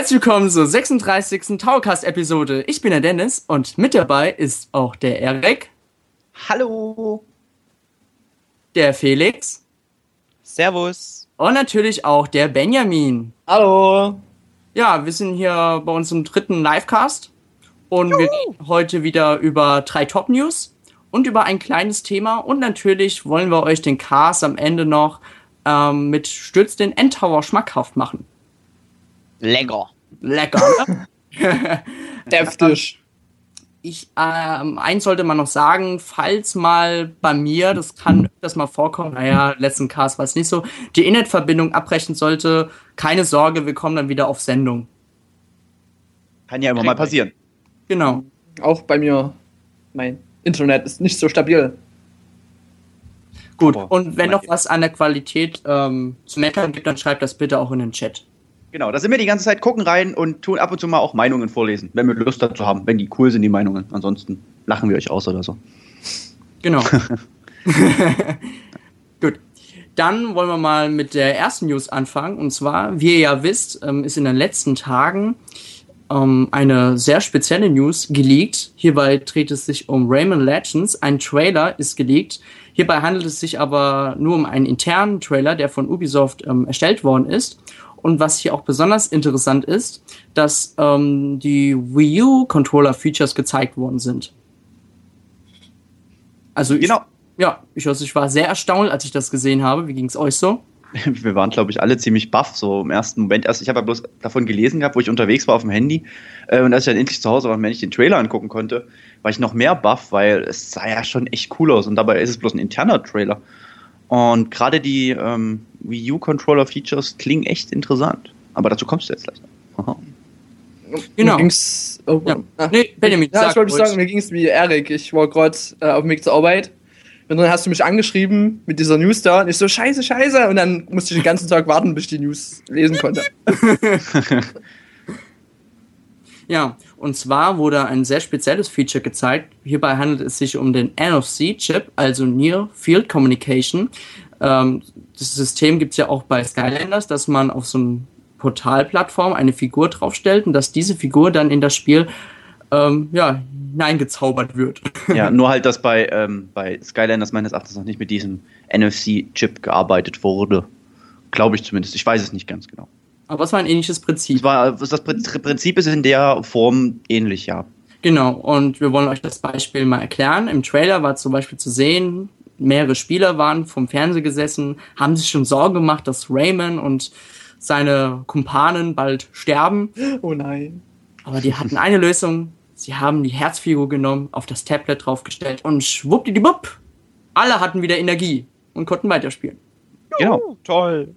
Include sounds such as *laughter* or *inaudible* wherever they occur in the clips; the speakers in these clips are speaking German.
Herzlich willkommen zur 36. Towercast-Episode. Ich bin der Dennis und mit dabei ist auch der Erik. Hallo. Der Felix. Servus. Und natürlich auch der Benjamin. Hallo. Ja, wir sind hier bei uns im dritten Livecast und Juhu. wir reden heute wieder über drei Top-News und über ein kleines Thema und natürlich wollen wir euch den Cast am Ende noch ähm, mit Stürz den Endtower schmackhaft machen. Lecker. Lecker, ne? *laughs* Deftig. Ich, ähm, eins sollte man noch sagen, falls mal bei mir, das kann das mal vorkommen, naja, letzten Cast war es nicht so, die Internetverbindung abbrechen sollte, keine Sorge, wir kommen dann wieder auf Sendung. Kann ja immer mal passieren. Genau. Auch bei mir, mein Internet ist nicht so stabil. Gut, Aber und wenn noch was an der Qualität ähm, zu meckern gibt, dann schreibt das bitte auch in den Chat. Genau, da sind wir die ganze Zeit, gucken rein und tun ab und zu mal auch Meinungen vorlesen, wenn wir Lust dazu haben, wenn die cool sind, die Meinungen. Ansonsten lachen wir euch aus oder so. Genau. *laughs* *laughs* Gut. Dann wollen wir mal mit der ersten News anfangen. Und zwar, wie ihr ja wisst, ähm, ist in den letzten Tagen ähm, eine sehr spezielle News geleakt. Hierbei dreht es sich um Rayman Legends. Ein Trailer ist geleakt. Hierbei handelt es sich aber nur um einen internen Trailer, der von Ubisoft ähm, erstellt worden ist. Und was hier auch besonders interessant ist, dass ähm, die Wii U Controller Features gezeigt worden sind. Also ich, genau. ja, ich, also ich war sehr erstaunt, als ich das gesehen habe. Wie ging es euch so? *laughs* Wir waren, glaube ich, alle ziemlich baff, so im ersten Moment. Also ich habe ja bloß davon gelesen gehabt, wo ich unterwegs war auf dem Handy. Äh, und als ich dann endlich zu Hause war und wenn ich den Trailer angucken konnte, war ich noch mehr baff, weil es sah ja schon echt cool aus. Und dabei ist es bloß ein interner Trailer. Und gerade die ähm, Wii U Controller Features klingen echt interessant. Aber dazu kommst du jetzt gleich noch. Genau. Mir ging's, oh, ja. ah, nee, Benjamin, ja, sag, ich wollte sagen, mir ging es wie Erik. Ich war gerade äh, auf dem Weg zur Arbeit. Und dann hast du mich angeschrieben mit dieser News da. Und ich so, scheiße, scheiße. Und dann musste ich den ganzen Tag warten, bis ich die News lesen konnte. *laughs* ja, und zwar wurde ein sehr spezielles Feature gezeigt. Hierbei handelt es sich um den NFC-Chip, also Near Field Communication. Ähm, das System gibt es ja auch bei Skylanders, dass man auf so einer Portalplattform eine Figur draufstellt und dass diese Figur dann in das Spiel ähm, ja, hineingezaubert wird. *laughs* Ja, nur halt, dass bei, ähm, bei Skylanders meines Erachtens noch nicht mit diesem NFC-Chip gearbeitet wurde. Glaube ich zumindest. Ich weiß es nicht ganz genau. Aber es war ein ähnliches Prinzip. Das, war, das Prinzip ist in der Form ähnlich, ja. Genau, und wir wollen euch das Beispiel mal erklären. Im Trailer war zum Beispiel zu sehen, mehrere Spieler waren vom Fernseher gesessen, haben sich schon Sorgen gemacht, dass Rayman und seine Kumpanen bald sterben. Oh nein. Aber die hatten eine Lösung. Sie haben die Herzfigur genommen, auf das Tablet draufgestellt und schwuppdidibupp, alle hatten wieder Energie und konnten weiterspielen. Genau. Toll.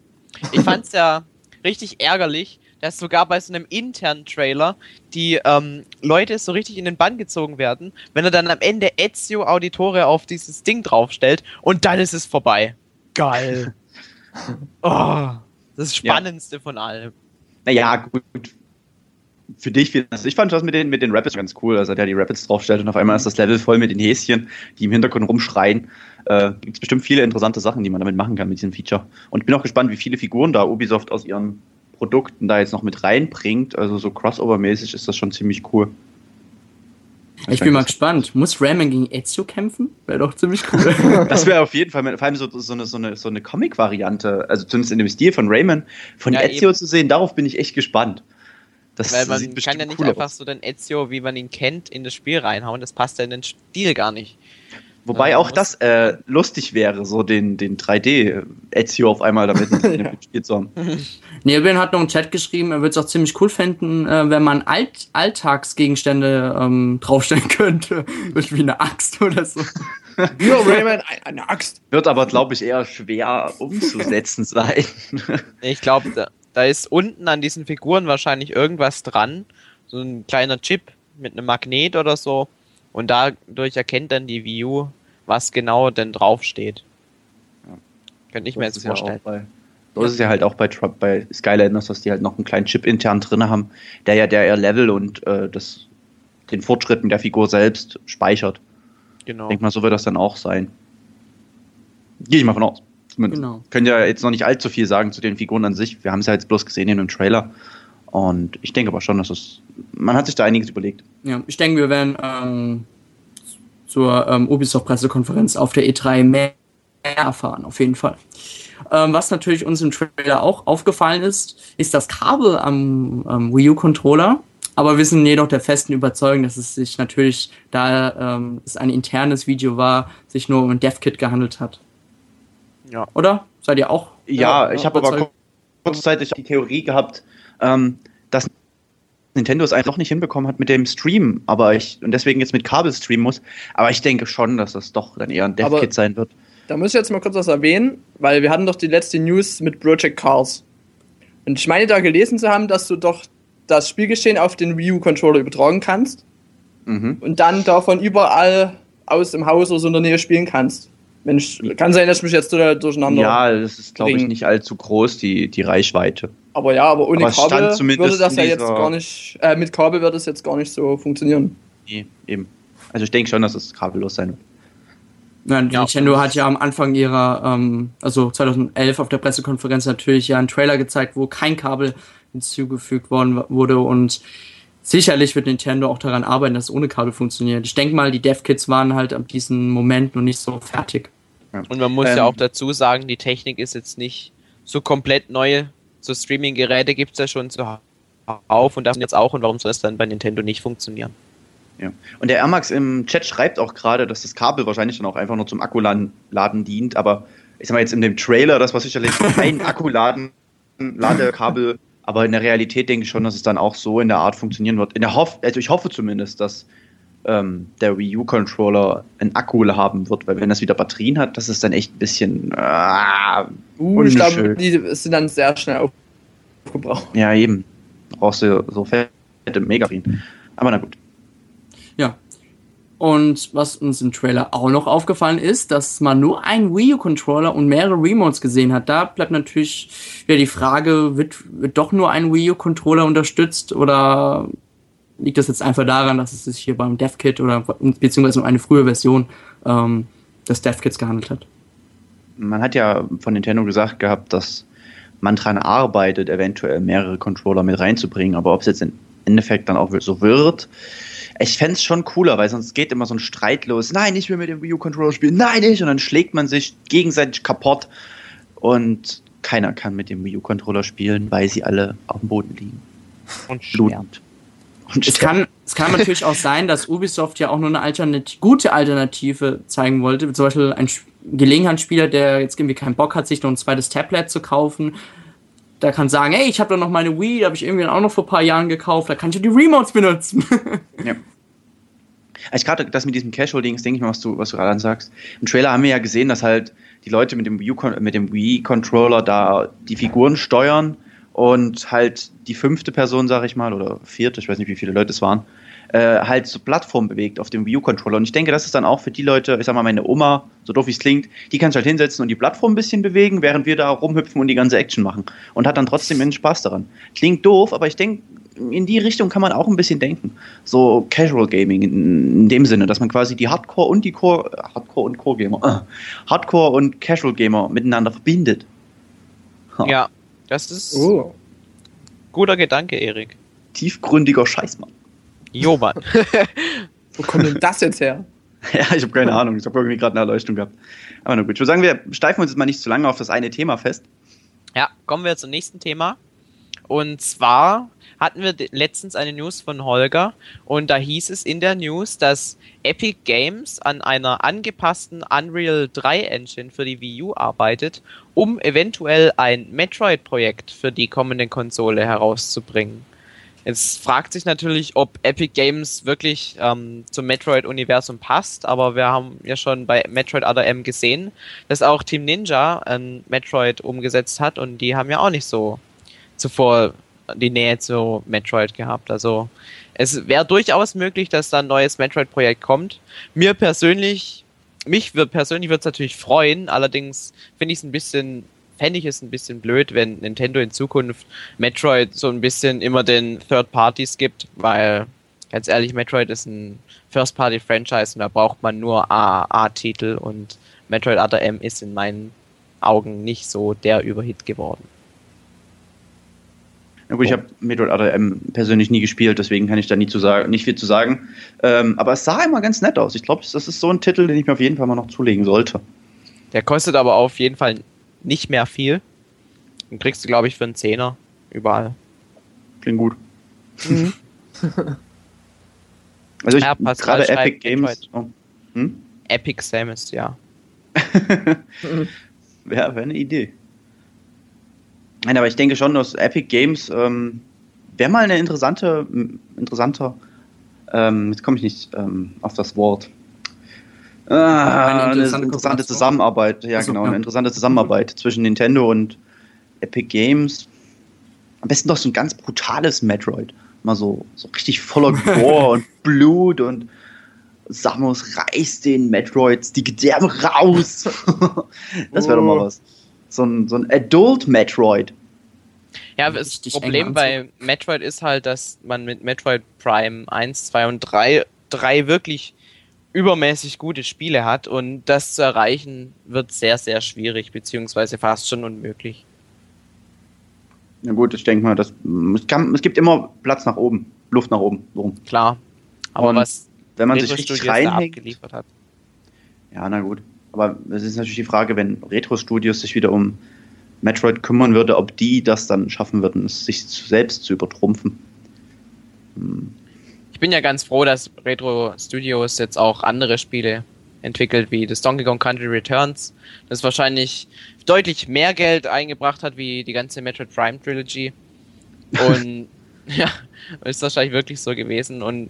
Ich fand's ja richtig ärgerlich, dass sogar bei so einem internen Trailer die ähm, Leute so richtig in den Bann gezogen werden, wenn er dann am Ende Ezio Auditore auf dieses Ding draufstellt und dann ist es vorbei. Geil. *laughs* oh, das Spannendste ja. von allem. Naja, gut. Für dich, also ich fand das mit den, mit den Rapids ganz cool, dass er da die Rapids draufstellt und auf einmal ist das Level voll mit den Häschen, die im Hintergrund rumschreien. Äh, Gibt es bestimmt viele interessante Sachen, die man damit machen kann mit diesem Feature. Und ich bin auch gespannt, wie viele Figuren da Ubisoft aus ihren Produkten da jetzt noch mit reinbringt. Also so Crossover-mäßig ist das schon ziemlich cool. Ich, ich bin mal gespannt. Muss Rayman gegen Ezio kämpfen? Wäre doch ziemlich cool. *laughs* das wäre auf jeden Fall, vor allem so, so eine, so eine, so eine Comic-Variante, also zumindest in dem Stil von Rayman, von ja, Ezio eben. zu sehen, darauf bin ich echt gespannt. Das Weil man kann ja nicht cool einfach aus. so den Ezio, wie man ihn kennt, in das Spiel reinhauen. Das passt ja in den Stil gar nicht. Wobei ja, auch das äh, lustig wäre, so den, den 3D-Ezio auf einmal damit *laughs* gespielt zu haben. *laughs* Nebin hat noch einen Chat geschrieben, er würde es auch ziemlich cool finden, äh, wenn man Alt Alltagsgegenstände ähm, *laughs* draufstellen könnte. Wie eine Axt oder so. Ja, Rayman, eine Axt. Wird aber, glaube ich, eher schwer umzusetzen *laughs* sein. ich glaube, da, da ist unten an diesen Figuren wahrscheinlich irgendwas dran. So ein kleiner Chip mit einem Magnet oder so und dadurch erkennt dann die Wii U, was genau denn draufsteht. Ja. Könnte ich mir jetzt vorstellen. Ja so ist es ja halt auch bei, bei Skylanders, dass die halt noch einen kleinen Chip intern drin haben, der ja der ihr Level und äh, das, den Fortschritten der Figur selbst speichert. Genau. Ich denke mal, so wird das dann auch sein. Gehe ich mal von aus. Genau. Können ja jetzt noch nicht allzu viel sagen zu den Figuren an sich. Wir haben es ja jetzt bloß gesehen in einem Trailer. Und ich denke aber schon, dass es, man hat sich da einiges überlegt. Ja, ich denke, wir werden ähm, zur ähm, Ubisoft-Pressekonferenz auf der E3 mehr erfahren, auf jeden Fall. Ähm, was natürlich uns im Trailer auch aufgefallen ist, ist das Kabel am, am Wii U-Controller. Aber wir sind jedoch der festen Überzeugung, dass es sich natürlich, da ähm, es ein internes Video war, sich nur um ein DevKit gehandelt hat. Ja. Oder? Seid ihr auch? Ja, ich habe aber kurzzeitig die Theorie gehabt, ähm, dass Nintendo es einfach nicht hinbekommen hat mit dem Stream, aber ich und deswegen jetzt mit Kabel streamen muss. Aber ich denke schon, dass das doch dann eher ein DevKit sein wird. Da muss ich jetzt mal kurz was erwähnen, weil wir hatten doch die letzte News mit Project Cars. Und ich meine da gelesen zu haben, dass du doch das Spielgeschehen auf den Wii U-Controller übertragen kannst mhm. und dann davon überall aus dem Haus oder so in der Nähe spielen kannst. Mensch, kann sein, dass ich mich jetzt durcheinander. Ja, das ist, glaube ich, nicht allzu groß, die, die Reichweite. Aber ja, aber ohne aber Kabel würde das ja jetzt gar nicht, äh, mit Kabel würde es jetzt gar nicht so funktionieren. Nee, eben. Also ich denke schon, dass es kabellos sein wird. Ja, Nintendo hat ja am Anfang ihrer, ähm, also 2011 auf der Pressekonferenz natürlich ja einen Trailer gezeigt, wo kein Kabel hinzugefügt worden wurde und sicherlich wird Nintendo auch daran arbeiten, dass es ohne Kabel funktioniert. Ich denke mal, die Dev-Kits waren halt ab diesem Moment noch nicht so fertig. Und man muss ähm, ja auch dazu sagen, die Technik ist jetzt nicht so komplett neu. So Streaming-Geräte gibt es ja schon zuhauf und das jetzt auch. Und warum soll das dann bei Nintendo nicht funktionieren? Ja. Und der Ermax im Chat schreibt auch gerade, dass das Kabel wahrscheinlich dann auch einfach nur zum Akkuladen dient, aber ich sag mal jetzt in dem Trailer, das war sicherlich kein *laughs* Akkuladen, Ladekabel, aber in der Realität denke ich schon, dass es dann auch so in der Art funktionieren wird. In der Hoff also ich hoffe zumindest, dass ähm, der Wii U Controller ein Akku haben wird, weil wenn das wieder Batterien hat, das ist dann echt ein bisschen. Äh, uh, ich glaube, die sind dann sehr schnell aufgebraucht. Ja, eben. Brauchst du so fette Megarin. Aber na gut. Ja. Und was uns im Trailer auch noch aufgefallen ist, dass man nur einen Wii U-Controller und mehrere Remotes gesehen hat. Da bleibt natürlich wieder die Frage, wird, wird doch nur ein Wii U-Controller unterstützt oder liegt das jetzt einfach daran, dass es sich hier beim DevKit oder beziehungsweise um eine frühe Version ähm, des DevKits gehandelt hat? Man hat ja von Nintendo gesagt gehabt, dass man daran arbeitet, eventuell mehrere Controller mit reinzubringen, aber ob es jetzt im Endeffekt dann auch so wird, ich fände es schon cooler, weil sonst geht immer so ein Streit los. Nein, ich will mit dem Wii U-Controller spielen. Nein, nicht. Und dann schlägt man sich gegenseitig kaputt. Und keiner kann mit dem Wii U-Controller spielen, weil sie alle auf dem Boden liegen. Und blutend. Und es kann, es kann natürlich auch sein, dass Ubisoft ja auch nur eine Alternative, gute Alternative zeigen wollte. Zum Beispiel ein Gelegenheitsspieler, der jetzt irgendwie keinen Bock hat, sich noch ein zweites Tablet zu kaufen, der kann sagen, hey, ich habe doch noch meine Wii, die habe ich irgendwie auch noch vor ein paar Jahren gekauft, da kann ich ja die Remotes benutzen. *laughs* ja. Also gerade das mit diesem Casual-Dings, denke ich mal, was du, was du gerade sagst. Im Trailer haben wir ja gesehen, dass halt die Leute mit dem Wii-Controller da die Figuren steuern und halt die fünfte Person, sag ich mal, oder vierte, ich weiß nicht, wie viele Leute es waren, äh, halt so Plattform bewegt auf dem Wii U-Controller. Und ich denke, das ist dann auch für die Leute, ich sag mal, meine Oma, so doof wie es klingt, die kann sich halt hinsetzen und die Plattform ein bisschen bewegen, während wir da rumhüpfen und die ganze Action machen. Und hat dann trotzdem einen Spaß daran. Klingt doof, aber ich denke, in die Richtung kann man auch ein bisschen denken. So Casual Gaming in, in dem Sinne, dass man quasi die Hardcore und die Core, Hardcore und Core Gamer, äh, *clears throat* Hardcore und Casual Gamer miteinander verbindet. Ha. Ja, das ist oh. guter Gedanke, Erik. Tiefgründiger Scheißmann. Jo, Mann. *laughs* Wo kommt denn das jetzt her? *laughs* Ja, ich habe keine Ahnung. Ich habe irgendwie gerade eine Erleuchtung gehabt. Aber na gut, ich würde sagen, wir steifen uns jetzt mal nicht zu lange auf das eine Thema fest. Ja, kommen wir zum nächsten Thema. Und zwar hatten wir letztens eine News von Holger und da hieß es in der News, dass Epic Games an einer angepassten Unreal 3 Engine für die Wii U arbeitet, um eventuell ein Metroid-Projekt für die kommende Konsole herauszubringen. Jetzt fragt sich natürlich, ob Epic Games wirklich ähm, zum Metroid-Universum passt, aber wir haben ja schon bei Metroid Other M gesehen, dass auch Team Ninja ein Metroid umgesetzt hat und die haben ja auch nicht so zuvor die Nähe zu Metroid gehabt. Also es wäre durchaus möglich, dass da ein neues Metroid-Projekt kommt. Mir persönlich, mich persönlich wird es natürlich freuen, allerdings finde ich es ein bisschen fände ich es ein bisschen blöd, wenn Nintendo in Zukunft Metroid so ein bisschen immer den Third Parties gibt, weil ganz ehrlich, Metroid ist ein First Party Franchise und da braucht man nur AAA-Titel und Metroid Other M ist in meinen Augen nicht so der Überhit geworden. Ja gut, ich habe Metroid Other M persönlich nie gespielt, deswegen kann ich da nie zu sagen, nicht viel zu sagen. Ähm, aber es sah immer ganz nett aus. Ich glaube, das ist so ein Titel, den ich mir auf jeden Fall mal noch zulegen sollte. Der kostet aber auf jeden Fall nicht mehr viel. Den kriegst du, glaube ich, für einen Zehner überall. Klingt gut. Mhm. *laughs* also ich ja, gerade Epic Games. Oh. Hm? Epic Samus, ja. *laughs* Wäre wär eine Idee. Nein, aber ich denke schon, dass Epic Games ähm, wäre mal eine interessante, interessanter, ähm, jetzt komme ich nicht ähm, auf das Wort. Ah, eine interessante, eine interessante Zusammenarbeit, ja also, genau, ja. eine interessante Zusammenarbeit zwischen Nintendo und Epic Games. Am besten doch so ein ganz brutales Metroid. Mal so, so richtig voller *laughs* Gore und Blut und Samus reißt den Metroids die Gedärme raus. *laughs* das wäre oh. doch mal was so ein, so ein Adult Metroid. Ja, das Problem bei Metroid ist halt, dass man mit Metroid Prime 1, 2 und 3 drei wirklich übermäßig gute Spiele hat und das zu erreichen wird sehr, sehr schwierig, beziehungsweise fast schon unmöglich. Na gut, ich denke mal, das, es, kann, es gibt immer Platz nach oben, Luft nach oben. Warum? Klar. Aber und was wenn man sich richtig reinhängt, hat. Ja, na gut. Aber es ist natürlich die Frage, wenn Retro Studios sich wieder um Metroid kümmern würde, ob die das dann schaffen würden, sich selbst zu übertrumpfen. Hm. Ich bin ja ganz froh, dass Retro Studios jetzt auch andere Spiele entwickelt, wie das Donkey Kong Country Returns, das wahrscheinlich deutlich mehr Geld eingebracht hat wie die ganze Metroid Prime Trilogy. *laughs* Und ja, ist wahrscheinlich wirklich so gewesen. Und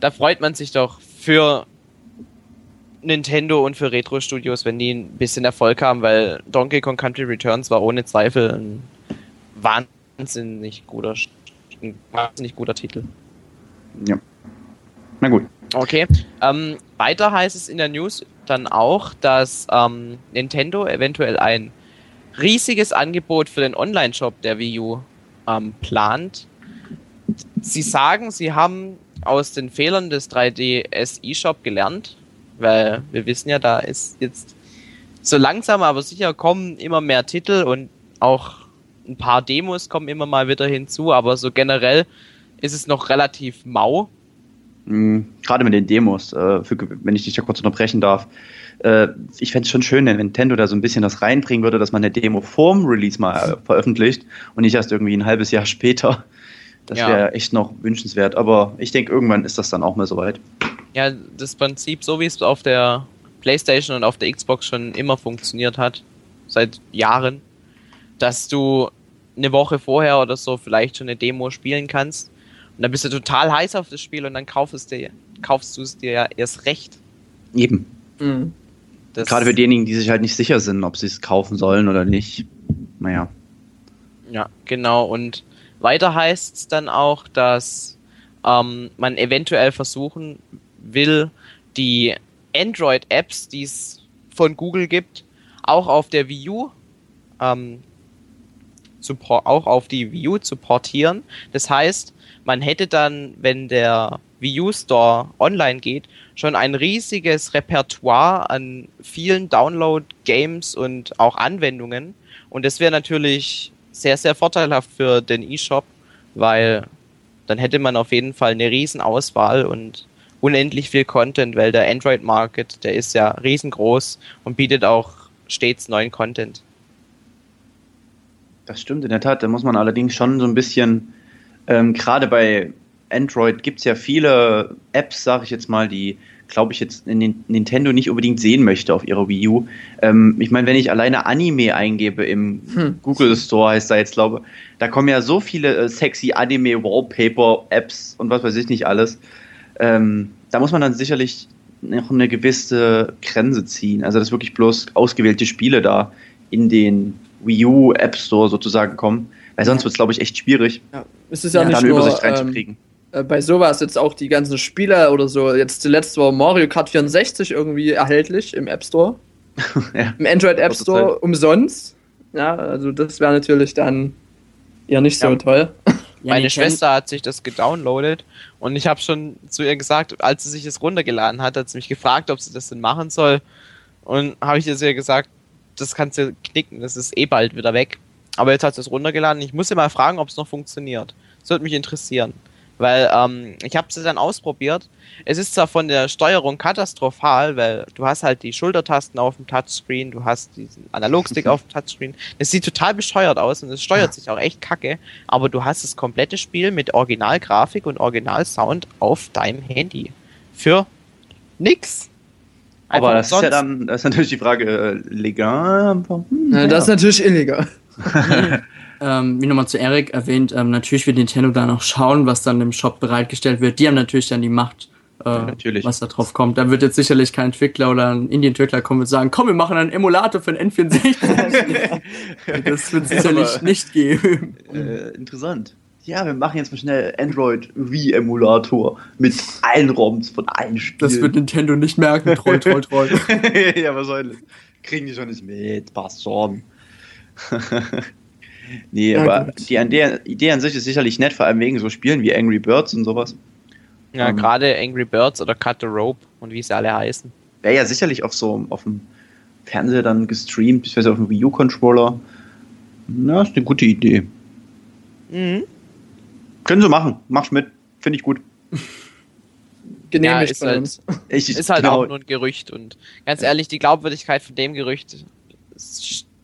da freut man sich doch für Nintendo und für Retro Studios, wenn die ein bisschen Erfolg haben, weil Donkey Kong Country Returns war ohne Zweifel ein wahnsinnig guter, ein wahnsinnig guter Titel. Ja. Na gut. Okay. Ähm, weiter heißt es in der News dann auch, dass ähm, Nintendo eventuell ein riesiges Angebot für den Online-Shop der Wii U ähm, plant. Sie sagen, sie haben aus den Fehlern des 3DS eShop gelernt weil wir wissen ja, da ist jetzt so langsam, aber sicher kommen immer mehr Titel und auch ein paar Demos kommen immer mal wieder hinzu, aber so generell ist es noch relativ mau. Mhm, gerade mit den Demos, äh, für, wenn ich dich da kurz unterbrechen darf. Äh, ich fände es schon schön, wenn Nintendo da so ein bisschen das reinbringen würde, dass man eine Demo vorm Release mal äh, veröffentlicht und nicht erst irgendwie ein halbes Jahr *laughs* später. Das ja. wäre echt noch wünschenswert. Aber ich denke, irgendwann ist das dann auch mal soweit. Ja, das Prinzip, so wie es auf der PlayStation und auf der Xbox schon immer funktioniert hat, seit Jahren, dass du eine Woche vorher oder so vielleicht schon eine Demo spielen kannst und dann bist du total heiß auf das Spiel und dann kaufst, dir, kaufst du es dir ja erst recht. Eben. Mhm. Gerade für diejenigen, die sich halt nicht sicher sind, ob sie es kaufen sollen oder nicht. Naja. Ja, genau. Und weiter heißt es dann auch, dass ähm, man eventuell versuchen will, die Android-Apps, die es von Google gibt, auch auf der Wii U ähm, auch auf die Wii U zu portieren. Das heißt, man hätte dann, wenn der Wii U Store online geht, schon ein riesiges Repertoire an vielen Download-Games und auch Anwendungen. Und das wäre natürlich sehr, sehr vorteilhaft für den eShop, weil dann hätte man auf jeden Fall eine riesen Auswahl und unendlich viel Content, weil der Android-Market, der ist ja riesengroß und bietet auch stets neuen Content. Das stimmt in der Tat. Da muss man allerdings schon so ein bisschen, ähm, gerade bei Android gibt es ja viele Apps, sage ich jetzt mal, die, glaube ich, jetzt in Nintendo nicht unbedingt sehen möchte auf ihrer Wii U. Ähm, ich meine, wenn ich alleine Anime eingebe im hm. Google Store, heißt da jetzt, glaube da kommen ja so viele äh, sexy Anime-Wallpaper-Apps und was weiß ich nicht alles. Ähm, da muss man dann sicherlich noch eine gewisse Grenze ziehen. Also dass wirklich bloß ausgewählte Spiele da in den Wii U App Store sozusagen kommen. Weil sonst wird es, glaube ich, echt schwierig, ja, es ist ja, ja nicht nur, Übersicht reinzukriegen. Ähm, äh, bei sowas jetzt auch die ganzen Spieler oder so. Jetzt zuletzt war Mario Kart 64 irgendwie erhältlich im App Store. *laughs* ja, Im Android App Store umsonst. Ja, also das wäre natürlich dann ja nicht so toll. *laughs* Meine Schwester hat sich das gedownloadet und ich habe schon zu ihr gesagt, als sie sich das runtergeladen hat, hat sie mich gefragt, ob sie das denn machen soll. Und habe ich ihr gesagt, das kannst du knicken, das ist eh bald wieder weg. Aber jetzt hat es runtergeladen. Ich muss ja mal fragen, ob es noch funktioniert. Das würde mich interessieren. Weil ähm, ich habe es dann ausprobiert. Es ist zwar von der Steuerung katastrophal, weil du hast halt die Schultertasten auf dem Touchscreen, du hast diesen Analogstick *laughs* auf dem Touchscreen. Es sieht total bescheuert aus und es steuert sich auch echt kacke, aber du hast das komplette Spiel mit Originalgrafik und Originalsound auf deinem Handy. Für nix. Einfach aber das ist ja dann, das ist natürlich die Frage, äh, legal? Hm, ja, das ist natürlich illegal. *laughs* ähm, wie nochmal zu Eric erwähnt, ähm, natürlich wird Nintendo dann auch schauen, was dann im Shop bereitgestellt wird. Die haben natürlich dann die Macht, äh, ja, was da drauf kommt. Da wird jetzt sicherlich kein Entwickler oder ein Indie-Entwickler kommen und sagen, komm, wir machen einen Emulator für ein N64. *laughs* das wird sicherlich Aber, nicht geben. Äh, interessant. Ja, wir machen jetzt mal schnell Android Wii-Emulator mit allen ROMs von allen Spielen. Das wird Nintendo nicht merken, troll, troll, troll. *laughs* ja, was soll das? Kriegen die schon nicht mit, passt schon. *laughs* nee, ja, aber die Idee an sich ist sicherlich nett, vor allem wegen so Spielen wie Angry Birds und sowas. Ja, um, ähm, gerade Angry Birds oder Cut the Rope und wie sie alle heißen. Wäre ja sicherlich auf so auf dem Fernseher dann gestreamt, beziehungsweise auf dem Wii U-Controller. Na, ist eine gute Idee. Mhm. Können sie machen. Mach's mit. Finde ich gut. *laughs* Genehmigt ja, ist, halt, ich, ist halt genau. auch nur ein Gerücht und ganz ehrlich, die Glaubwürdigkeit von dem Gerücht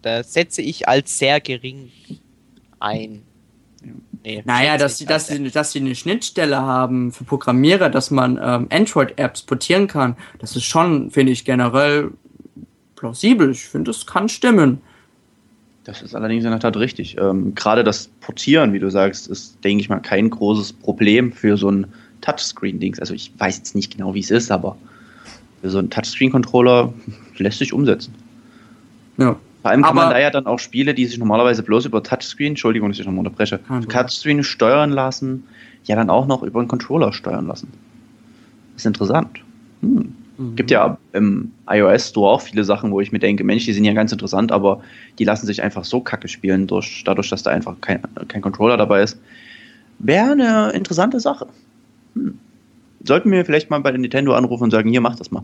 da setze ich als sehr gering ein. Nee, naja, dass sie, dass, sie, dass sie eine Schnittstelle haben für Programmierer, dass man ähm, Android-Apps portieren kann, das ist schon, finde ich, generell plausibel. Ich finde, das kann stimmen. Das ist allerdings in der Tat richtig. Ähm, Gerade das Portieren, wie du sagst, ist, denke ich mal, kein großes Problem für so ein Touchscreen-Dings. Also ich weiß jetzt nicht genau, wie es ist, aber für so einen Touchscreen-Controller lässt sich umsetzen. Ja. Vor allem kann aber man da ja dann auch Spiele, die sich normalerweise bloß über Touchscreen, Entschuldigung, dass ich nochmal unterbreche, Touchscreen steuern lassen, ja dann auch noch über einen Controller steuern lassen. Das ist interessant. Hm. Mhm. Gibt ja im iOS Store auch viele Sachen, wo ich mir denke, Mensch, die sind ja ganz interessant, aber die lassen sich einfach so kacke spielen, durch, dadurch, dass da einfach kein, kein Controller dabei ist. Wäre eine interessante Sache. Hm. Sollten wir vielleicht mal bei Nintendo anrufen und sagen, hier, mach das mal.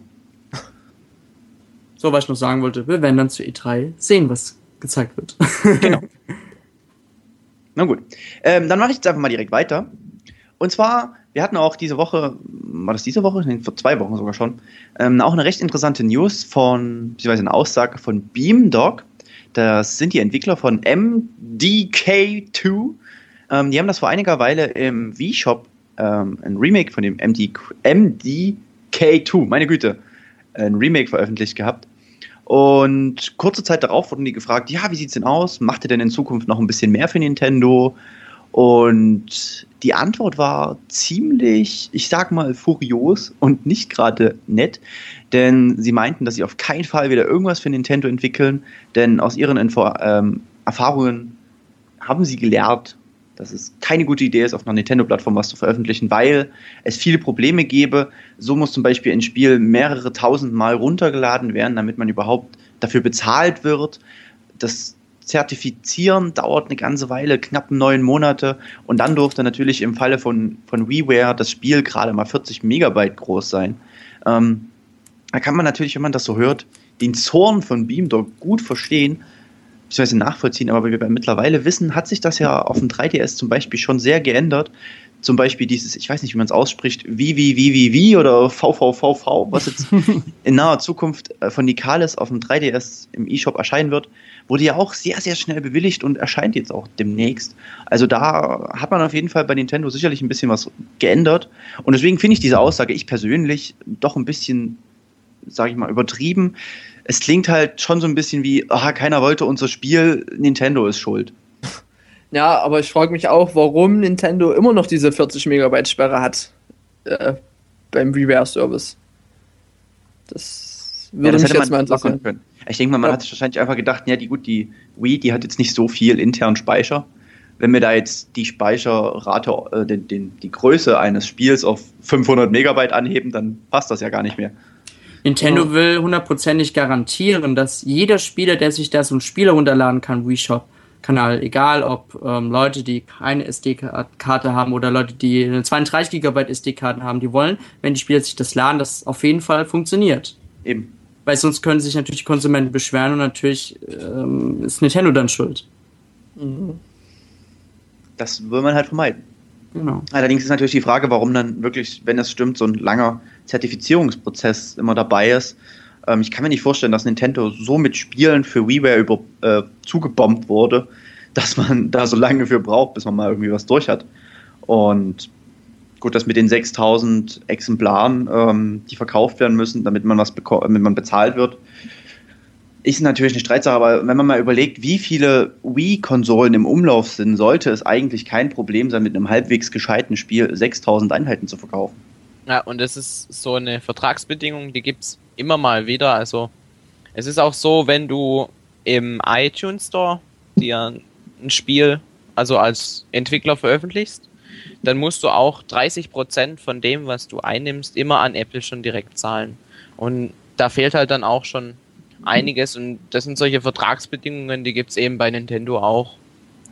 So, was ich noch sagen wollte, wir werden dann zu E3 sehen, was gezeigt wird. *laughs* genau. Na gut. Ähm, dann mache ich jetzt einfach mal direkt weiter. Und zwar, wir hatten auch diese Woche, war das diese Woche? Nee, vor zwei Wochen sogar schon, ähm, auch eine recht interessante News von, beziehungsweise eine Aussage von Beamdog. Das sind die Entwickler von MDK2. Ähm, die haben das vor einiger Weile im V-Shop, ähm, ein Remake von dem MD, MDK2, meine Güte, ein Remake veröffentlicht gehabt. Und kurze Zeit darauf wurden die gefragt, ja, wie sieht's denn aus? Macht ihr denn in Zukunft noch ein bisschen mehr für Nintendo? Und die Antwort war ziemlich, ich sag mal, furios und nicht gerade nett, denn sie meinten, dass sie auf keinen Fall wieder irgendwas für Nintendo entwickeln, denn aus ihren Info ähm, Erfahrungen haben sie gelernt, dass es keine gute Idee ist, auf einer Nintendo-Plattform was zu veröffentlichen, weil es viele Probleme gäbe. So muss zum Beispiel ein Spiel mehrere tausend Mal runtergeladen werden, damit man überhaupt dafür bezahlt wird. Das Zertifizieren dauert eine ganze Weile, knapp neun Monate. Und dann durfte natürlich im Falle von, von WiiWare das Spiel gerade mal 40 Megabyte groß sein. Ähm, da kann man natürlich, wenn man das so hört, den Zorn von Beamdog gut verstehen, beziehungsweise nachvollziehen. Aber wie wir mittlerweile wissen, hat sich das ja auf dem 3DS zum Beispiel schon sehr geändert. Zum Beispiel dieses, ich weiß nicht, wie man es ausspricht, wie, wie, wie, wie, wie oder VVVV, was jetzt *laughs* in naher Zukunft äh, von Nicalis auf dem 3DS im eShop erscheinen wird wurde ja auch sehr, sehr schnell bewilligt und erscheint jetzt auch demnächst. Also da hat man auf jeden Fall bei Nintendo sicherlich ein bisschen was geändert. Und deswegen finde ich diese Aussage, ich persönlich, doch ein bisschen, sage ich mal, übertrieben. Es klingt halt schon so ein bisschen wie, aha, keiner wollte unser Spiel, Nintendo ist schuld. Ja, aber ich frage mich auch, warum Nintendo immer noch diese 40 Megabyte Sperre hat äh, beim Reware-Service. Das würde ja, das mich jetzt mal interessieren. Können. Ich denke mal, man ja. hat sich wahrscheinlich einfach gedacht, ja, die gut, die Wii, die hat jetzt nicht so viel internen Speicher. Wenn wir da jetzt die Speicherrate, äh, den, den, die Größe eines Spiels auf 500 Megabyte anheben, dann passt das ja gar nicht mehr. Nintendo will hundertprozentig garantieren, dass jeder Spieler, der sich da so ein Spiel herunterladen kann, Wii Shop, Kanal, egal ob ähm, Leute, die keine SD-Karte haben oder Leute, die eine 32 GB SD-Karten haben, die wollen, wenn die Spieler sich das laden, das auf jeden Fall funktioniert. Eben weil sonst können sich natürlich die Konsumenten beschweren und natürlich ähm, ist Nintendo dann schuld. Mhm. Das will man halt vermeiden. Genau. Allerdings ist natürlich die Frage, warum dann wirklich, wenn es stimmt, so ein langer Zertifizierungsprozess immer dabei ist. Ähm, ich kann mir nicht vorstellen, dass Nintendo so mit Spielen für WiiWare über, äh, zugebombt wurde, dass man da so lange für braucht, bis man mal irgendwie was durch hat. Und gut, das mit den 6000 Exemplaren, ähm, die verkauft werden müssen, damit man was damit man bezahlt wird, ist natürlich eine Streitsache, aber wenn man mal überlegt, wie viele Wii-Konsolen im Umlauf sind, sollte es eigentlich kein Problem sein, mit einem halbwegs gescheiten Spiel 6000 Einheiten zu verkaufen. Ja, und das ist so eine Vertragsbedingung, die gibt es immer mal wieder. Also, es ist auch so, wenn du im iTunes Store dir ein Spiel, also als Entwickler veröffentlichst, dann musst du auch 30% von dem, was du einnimmst, immer an Apple schon direkt zahlen. Und da fehlt halt dann auch schon einiges und das sind solche Vertragsbedingungen, die gibt es eben bei Nintendo auch.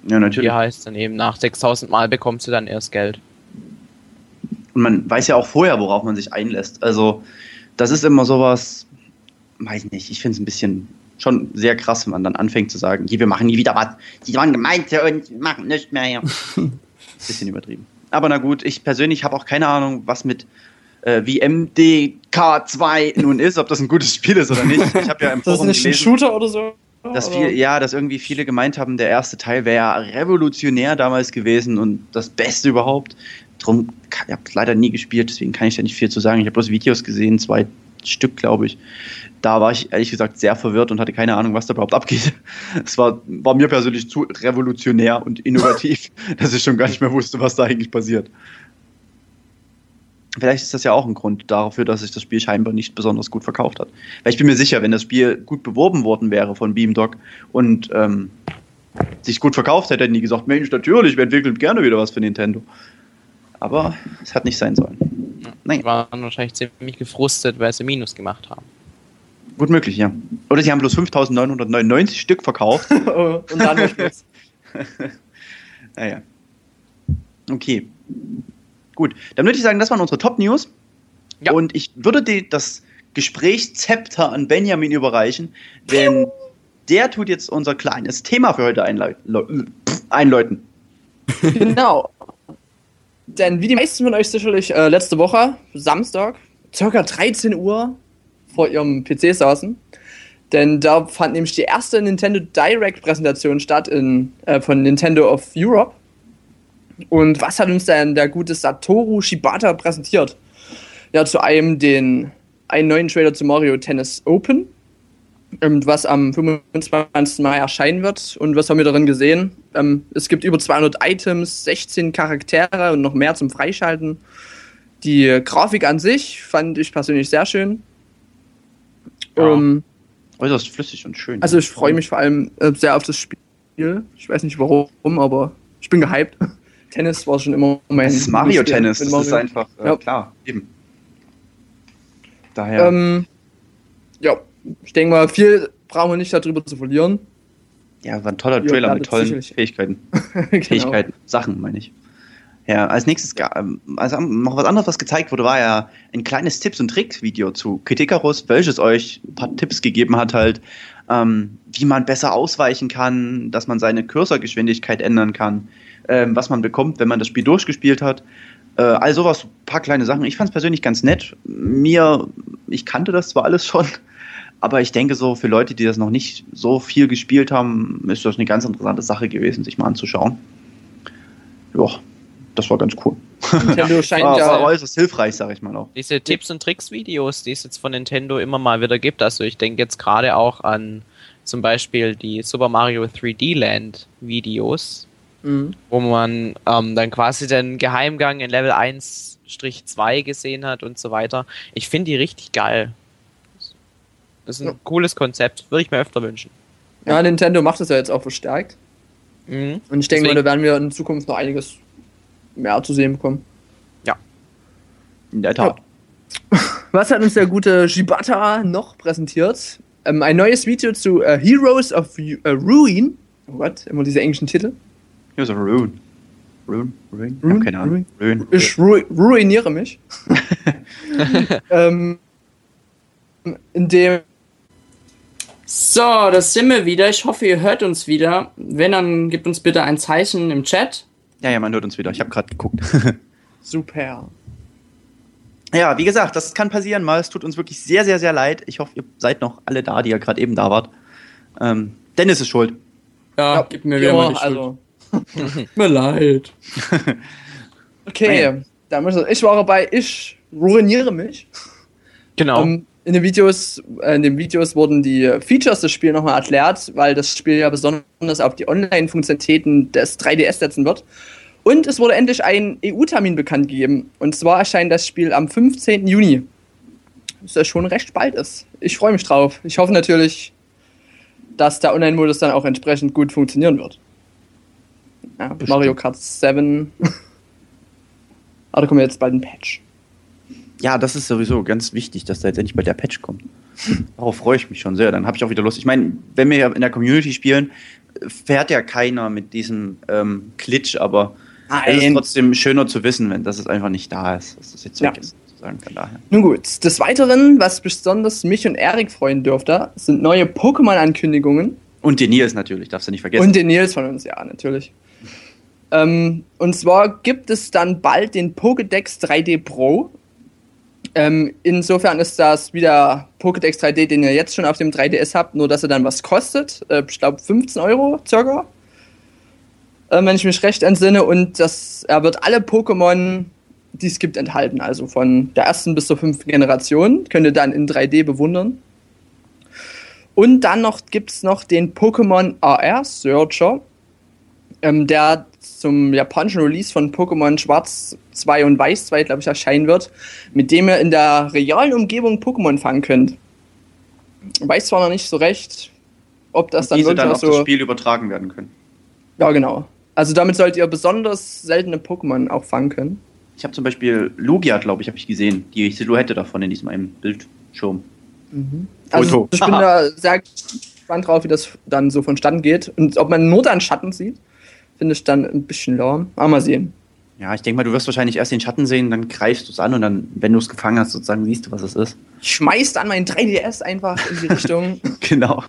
Ja, natürlich. Hier heißt dann eben, nach 6000 Mal bekommst du dann erst Geld. Und man weiß ja auch vorher, worauf man sich einlässt. Also, das ist immer sowas, weiß nicht, ich finde es ein bisschen schon sehr krass, wenn man dann anfängt zu sagen, wir machen nie wieder was. Die waren gemeint und machen nicht mehr. *laughs* bisschen übertrieben. Aber na gut, ich persönlich habe auch keine Ahnung, was mit äh, wie MDK2 nun ist, ob das ein gutes Spiel ist oder nicht. Ich habe ja im Forum das ist nicht gelesen, ein Shooter oder so? Dass viel, ja, dass irgendwie viele gemeint haben, der erste Teil wäre ja revolutionär damals gewesen und das Beste überhaupt. Drum, ich habe es leider nie gespielt, deswegen kann ich da nicht viel zu sagen. Ich habe bloß Videos gesehen, zwei Stück, glaube ich. Da war ich ehrlich gesagt sehr verwirrt und hatte keine Ahnung, was da überhaupt abgeht. *laughs* Es war, war mir persönlich zu revolutionär und innovativ, *laughs* dass ich schon gar nicht mehr wusste, was da eigentlich passiert. Vielleicht ist das ja auch ein Grund dafür, dass sich das Spiel scheinbar nicht besonders gut verkauft hat. Weil ich bin mir sicher, wenn das Spiel gut beworben worden wäre von Beamdog und ähm, sich gut verkauft hätte, hätten die gesagt, Mensch, natürlich, wir entwickeln gerne wieder was für Nintendo. Aber es hat nicht sein sollen. Ja, naja. Die waren wahrscheinlich ziemlich gefrustet, weil sie Minus gemacht haben. Gut möglich, ja. Oder sie haben bloß 5999 Stück verkauft. *laughs* und dann *laughs* naja. Okay. Gut, dann würde ich sagen, das waren unsere Top-News. Ja. Und ich würde die, das Gesprächszepter an Benjamin überreichen, denn der tut jetzt unser kleines Thema für heute einläuten. *laughs* Genau. denn wie die meisten von euch sicherlich äh, letzte Woche, Samstag, circa 13 Uhr vor ihrem PC saßen. Denn da fand nämlich die erste Nintendo Direct Präsentation statt in, äh, von Nintendo of Europe. Und was hat uns denn der gute Satoru Shibata präsentiert? Ja, zu einem den einen neuen Trailer zu Mario Tennis Open, ähm, was am 25. Mai erscheinen wird. Und was haben wir darin gesehen? Ähm, es gibt über 200 Items, 16 Charaktere und noch mehr zum Freischalten. Die Grafik an sich fand ich persönlich sehr schön. Ja. Ähm, Äußerst flüssig und schön. Also ich freue mich vor allem äh, sehr auf das Spiel. Ich weiß nicht warum, aber ich bin gehypt. Tennis war schon immer mein. Das ist Mario Tennis, das Mario. ist einfach äh, ja. klar, eben. Daher. Ähm, ja, ich denke mal, viel brauchen wir nicht darüber zu verlieren. Ja, war ein toller Trailer mit tollen Fähigkeiten. *laughs* genau. Fähigkeiten, Sachen, meine ich. Ja, als nächstes, ähm, also noch was anderes, was gezeigt wurde, war ja ein kleines Tipps- und Tricks-Video zu Kritikerus, welches euch ein paar Tipps gegeben hat, halt, ähm, wie man besser ausweichen kann, dass man seine Cursorgeschwindigkeit ändern kann, ähm, was man bekommt, wenn man das Spiel durchgespielt hat. Äh, all sowas, paar kleine Sachen. Ich fand es persönlich ganz nett. Mir, ich kannte das zwar alles schon, aber ich denke so, für Leute, die das noch nicht so viel gespielt haben, ist das eine ganz interessante Sache gewesen, sich mal anzuschauen. Ja, das war ganz cool. Nintendo scheint war, ja. War äußerst hilfreich, sag ich mal auch. Diese Tipps und Tricks-Videos, die es jetzt von Nintendo immer mal wieder gibt, also ich denke jetzt gerade auch an zum Beispiel die Super Mario 3D Land Videos, mhm. wo man ähm, dann quasi den Geheimgang in Level 1-2 gesehen hat und so weiter. Ich finde die richtig geil. Das ist ein ja. cooles Konzept, würde ich mir öfter wünschen. Ja, Nintendo macht das ja jetzt auch verstärkt. Mhm. Und ich denke mal, da werden wir in Zukunft noch einiges mehr zu sehen bekommen. Ja. In der Tat. Ja. *laughs* Was hat uns der gute Shibata noch präsentiert? Ähm, ein neues Video zu uh, Heroes of uh, Ruin. Oh Gott, immer diese englischen Titel. Heroes of Ruin. Ruin? Ruin? Ruin? keine Ahnung. Ruin. Ich ru ruiniere mich. *laughs* *laughs* ähm, in dem So, das sind wir wieder. Ich hoffe, ihr hört uns wieder. Wenn, dann gebt uns bitte ein Zeichen im Chat. Ja, ja, man hört uns wieder. Ich habe gerade geguckt. *laughs* Super. Ja, wie gesagt, das kann passieren mal. Es tut uns wirklich sehr, sehr, sehr leid. Ich hoffe, ihr seid noch alle da, die ja gerade eben da wart. Ähm, Dennis ist schuld. Ja, ja gib mir wieder mal die also. *laughs* Schuld. mir leid. *laughs* okay, dann muss ich war dabei. Ich ruiniere mich. Genau. Um, ähm, in den Videos, äh, in den Videos wurden die Features des Spiels nochmal erklärt, weil das Spiel ja besonders auf die Online-Funktionalitäten des 3DS setzen wird. Und es wurde endlich ein EU-Termin bekannt gegeben. Und zwar erscheint das Spiel am 15. Juni. Was ja schon recht bald ist. Ich freue mich drauf. Ich hoffe natürlich, dass der Online-Modus dann auch entsprechend gut funktionieren wird. Ja, Mario Kart 7. *laughs* Aber da kommt jetzt bald ein Patch. Ja, das ist sowieso ganz wichtig, dass da jetzt endlich bald der Patch kommt. Darauf freue ich mich schon sehr. Dann habe ich auch wieder Lust. Ich meine, wenn wir in der Community spielen, fährt ja keiner mit diesem ähm, Glitch, aber Nein. es ist trotzdem schöner zu wissen, wenn das einfach nicht da ist. Dass das jetzt ja. weg ist. Sozusagen. Von daher. Nun gut, des Weiteren, was besonders mich und Erik freuen dürfte, sind neue Pokémon-Ankündigungen. Und den Nils natürlich, darfst du nicht vergessen. Und den Nils von uns, ja, natürlich. ähm, und zwar gibt es dann bald den Pokédex 3D Pro. Ähm, insofern ist das wieder Pokédex 3D, den ihr jetzt schon auf dem 3DS habt, nur dass er dann was kostet. Äh, ich glaube 15 Euro circa. Äh, wenn ich mich recht entsinne. Und das, er wird alle Pokémon, die es gibt, enthalten. Also von der ersten bis zur fünften Generation. Könnt ihr dann in 3D bewundern. Und dann noch gibt es noch den Pokémon AR Searcher. Ähm, der zum japanischen Release von Pokémon Schwarz 2 und Weiß 2, glaube ich, erscheinen wird, mit dem ihr in der realen Umgebung Pokémon fangen könnt. Weiß zwar noch nicht so recht, ob das dann wirklich dann auf so das Spiel übertragen werden können. Ja, genau. Also damit sollt ihr besonders seltene Pokémon auch fangen können. Ich habe zum Beispiel Lugia, glaube ich, habe ich gesehen, die Silhouette davon in diesem einen Bildschirm. Mhm. Also ich bin da sehr gespannt drauf, wie das dann so vonstatten geht und ob man nur dann Schatten sieht finde ich dann ein bisschen lahm. Aber mal sehen. Ja, ich denke mal, du wirst wahrscheinlich erst den Schatten sehen, dann greifst du es an und dann, wenn du es gefangen hast, sozusagen siehst du, was es ist. Schmeißt an meinen 3DS einfach in die Richtung. *laughs* genau.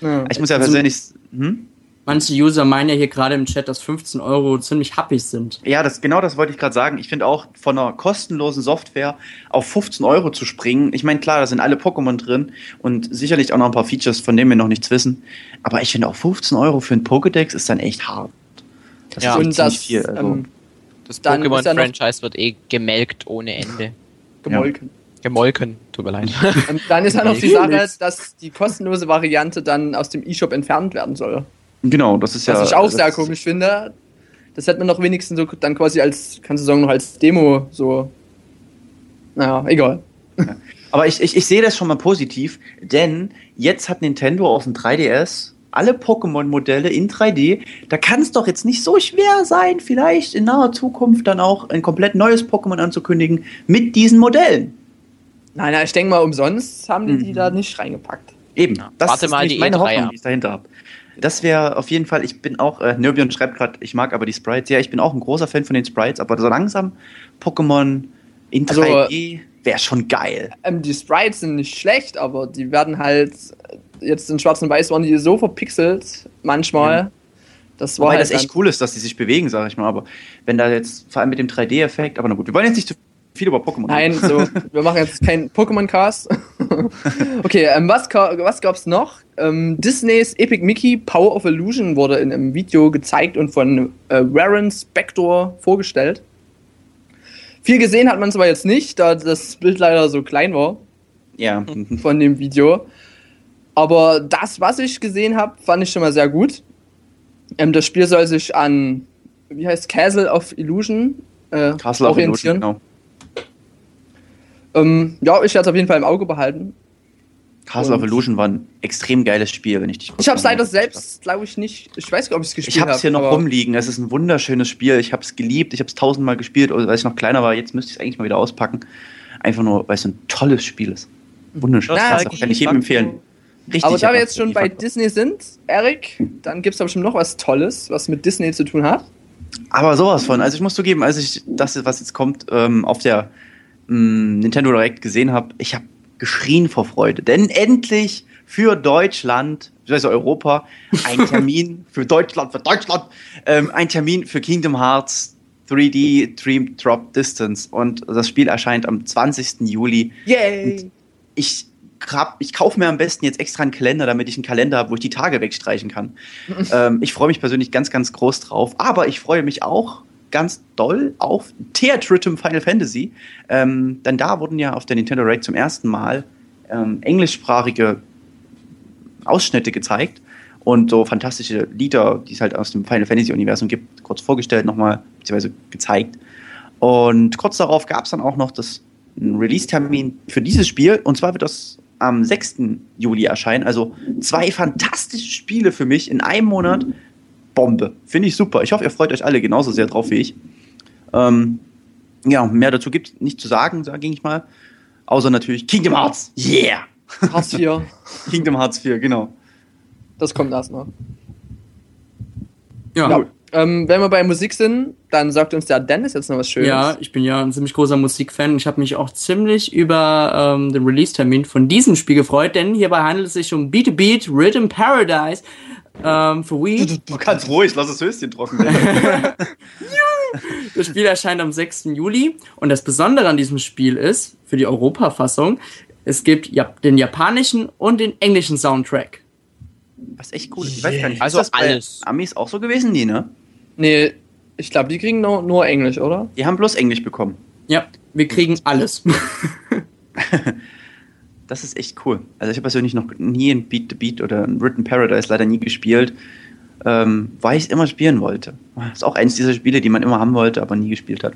Ja. Ich muss ja also, persönlich. Hm? Manche User meinen ja hier gerade im Chat, dass 15 Euro ziemlich happig sind. Ja, das, genau das wollte ich gerade sagen. Ich finde auch von einer kostenlosen Software auf 15 Euro zu springen. Ich meine, klar, da sind alle Pokémon drin und sicherlich auch noch ein paar Features, von denen wir noch nichts wissen. Aber ich finde auch 15 Euro für einen Pokédex ist dann echt hart. Das ja, ist das, viel. Also. Ähm, das Pokémon-Franchise wird eh gemelkt ohne Ende. Gemolken. Ja. Gemolken, tut mir leid. *laughs* Und dann ist ja noch die Sache, dass die kostenlose Variante dann aus dem E-Shop entfernt werden soll. Genau, das ist ja. Was ich auch sehr komisch finde. Das hätte man noch wenigstens so dann quasi als, kannst du sagen, noch als Demo so. Naja, egal. Ja. Aber ich, ich, ich sehe das schon mal positiv, denn jetzt hat Nintendo auf dem 3DS alle Pokémon-Modelle in 3D. Da kann es doch jetzt nicht so schwer sein, vielleicht in naher Zukunft dann auch ein komplett neues Pokémon anzukündigen mit diesen Modellen. Nein, nein ich denke mal, umsonst haben die mhm. die da nicht reingepackt. Eben, das Warte ist mal die meine E3, Hoffnung, die ich dahinter habe. Das wäre auf jeden Fall, ich bin auch, äh, Nirbion schreibt gerade, ich mag aber die Sprites. Ja, ich bin auch ein großer Fan von den Sprites, aber so langsam Pokémon in 3D also, wäre schon geil. Ähm, die Sprites sind nicht schlecht, aber die werden halt jetzt in Schwarz und Weiß waren die so verpixelt manchmal. Ja. Das war Wobei halt das echt cool ist, dass die sich bewegen, sag ich mal. Aber wenn da jetzt, vor allem mit dem 3D-Effekt, aber na gut, wir wollen jetzt nicht zu viel über Pokémon Nein, so, *laughs* wir machen jetzt keinen Pokémon-Cast. *laughs* okay, ähm, was, was gab's noch? Ähm, Disneys Epic Mickey Power of Illusion wurde in einem Video gezeigt und von äh, Warren Spector vorgestellt. Viel gesehen hat man es aber jetzt nicht, da das Bild leider so klein war. Ja. Von dem Video. Aber das, was ich gesehen habe, fand ich schon mal sehr gut. Ähm, das Spiel soll sich an, wie heißt Castle of Illusion äh, Castle orientieren. Of Illusion, genau. Ähm, ja, ich werde es auf jeden Fall im Auge behalten. Castle Und of Illusion war ein extrem geiles Spiel, wenn ich dich Ich habe es leider selbst, glaube ich, nicht. Ich weiß gar nicht, ob ich es gespielt habe. Ich habe es hier noch rumliegen. Es ist ein wunderschönes Spiel. Ich habe es geliebt. Ich habe es tausendmal gespielt, als ich noch kleiner war. Jetzt müsste ich es eigentlich mal wieder auspacken. Einfach nur, weil es ein tolles Spiel ist. Wunderschön. Das kann ich jedem empfehlen. Richtig aber da wir jetzt schon bei Disney sind, Erik, dann gibt es aber schon noch was Tolles, was mit Disney zu tun hat. Aber sowas von. Also ich muss zugeben, als ich das, was jetzt kommt, ähm, auf der ähm, Nintendo Direct gesehen habe, ich habe geschrien vor Freude. Denn endlich für Deutschland, also Europa, ein *laughs* Termin für Deutschland, für Deutschland, ähm, ein Termin für Kingdom Hearts 3D Dream Drop Distance. Und das Spiel erscheint am 20. Juli. Yay! ich ich kaufe mir am besten jetzt extra einen Kalender, damit ich einen Kalender habe, wo ich die Tage wegstreichen kann. *laughs* ähm, ich freue mich persönlich ganz, ganz groß drauf. Aber ich freue mich auch ganz doll auf Theatritum Final Fantasy. Ähm, denn da wurden ja auf der Nintendo Direct zum ersten Mal ähm, englischsprachige Ausschnitte gezeigt und so fantastische Lieder, die es halt aus dem Final Fantasy Universum gibt, kurz vorgestellt nochmal, beziehungsweise gezeigt. Und kurz darauf gab es dann auch noch das Release-Termin für dieses Spiel. Und zwar wird das am 6. Juli erscheinen. Also zwei fantastische Spiele für mich in einem Monat. Bombe. Finde ich super. Ich hoffe, ihr freut euch alle genauso sehr drauf wie ich. Ähm, ja, mehr dazu gibt es nicht zu sagen, sage ich mal. Außer natürlich Kingdom Hearts. Yeah! Hearts *laughs* 4. Kingdom Hearts 4, genau. Das kommt erst noch. Ja. ja. Ähm, wenn wir bei Musik sind, dann sagt uns der Dennis jetzt noch was Schönes. Ja, ich bin ja ein ziemlich großer Musikfan. Ich habe mich auch ziemlich über ähm, den Release-Termin von diesem Spiel gefreut, denn hierbei handelt es sich um Beat to Beat Rhythm Paradise ähm, für Wii. Du, du, kannst ruhig, lass das Höschen trocken. *laughs* das Spiel erscheint am 6. Juli und das Besondere an diesem Spiel ist, für die Europa-Fassung, es gibt den japanischen und den englischen Soundtrack. Was echt cool ist. Ich weiß gar nicht, also ist das alles. Amis auch so gewesen? Nee, ne? Nee, ich glaube, die kriegen nur, nur Englisch, oder? Die haben bloß Englisch bekommen. Ja, wir kriegen alles. *laughs* das ist echt cool. Also ich habe persönlich noch nie ein Beat the Beat oder ein Written Paradise leider nie gespielt, ähm, weil ich es immer spielen wollte. Das ist auch eins dieser Spiele, die man immer haben wollte, aber nie gespielt hat.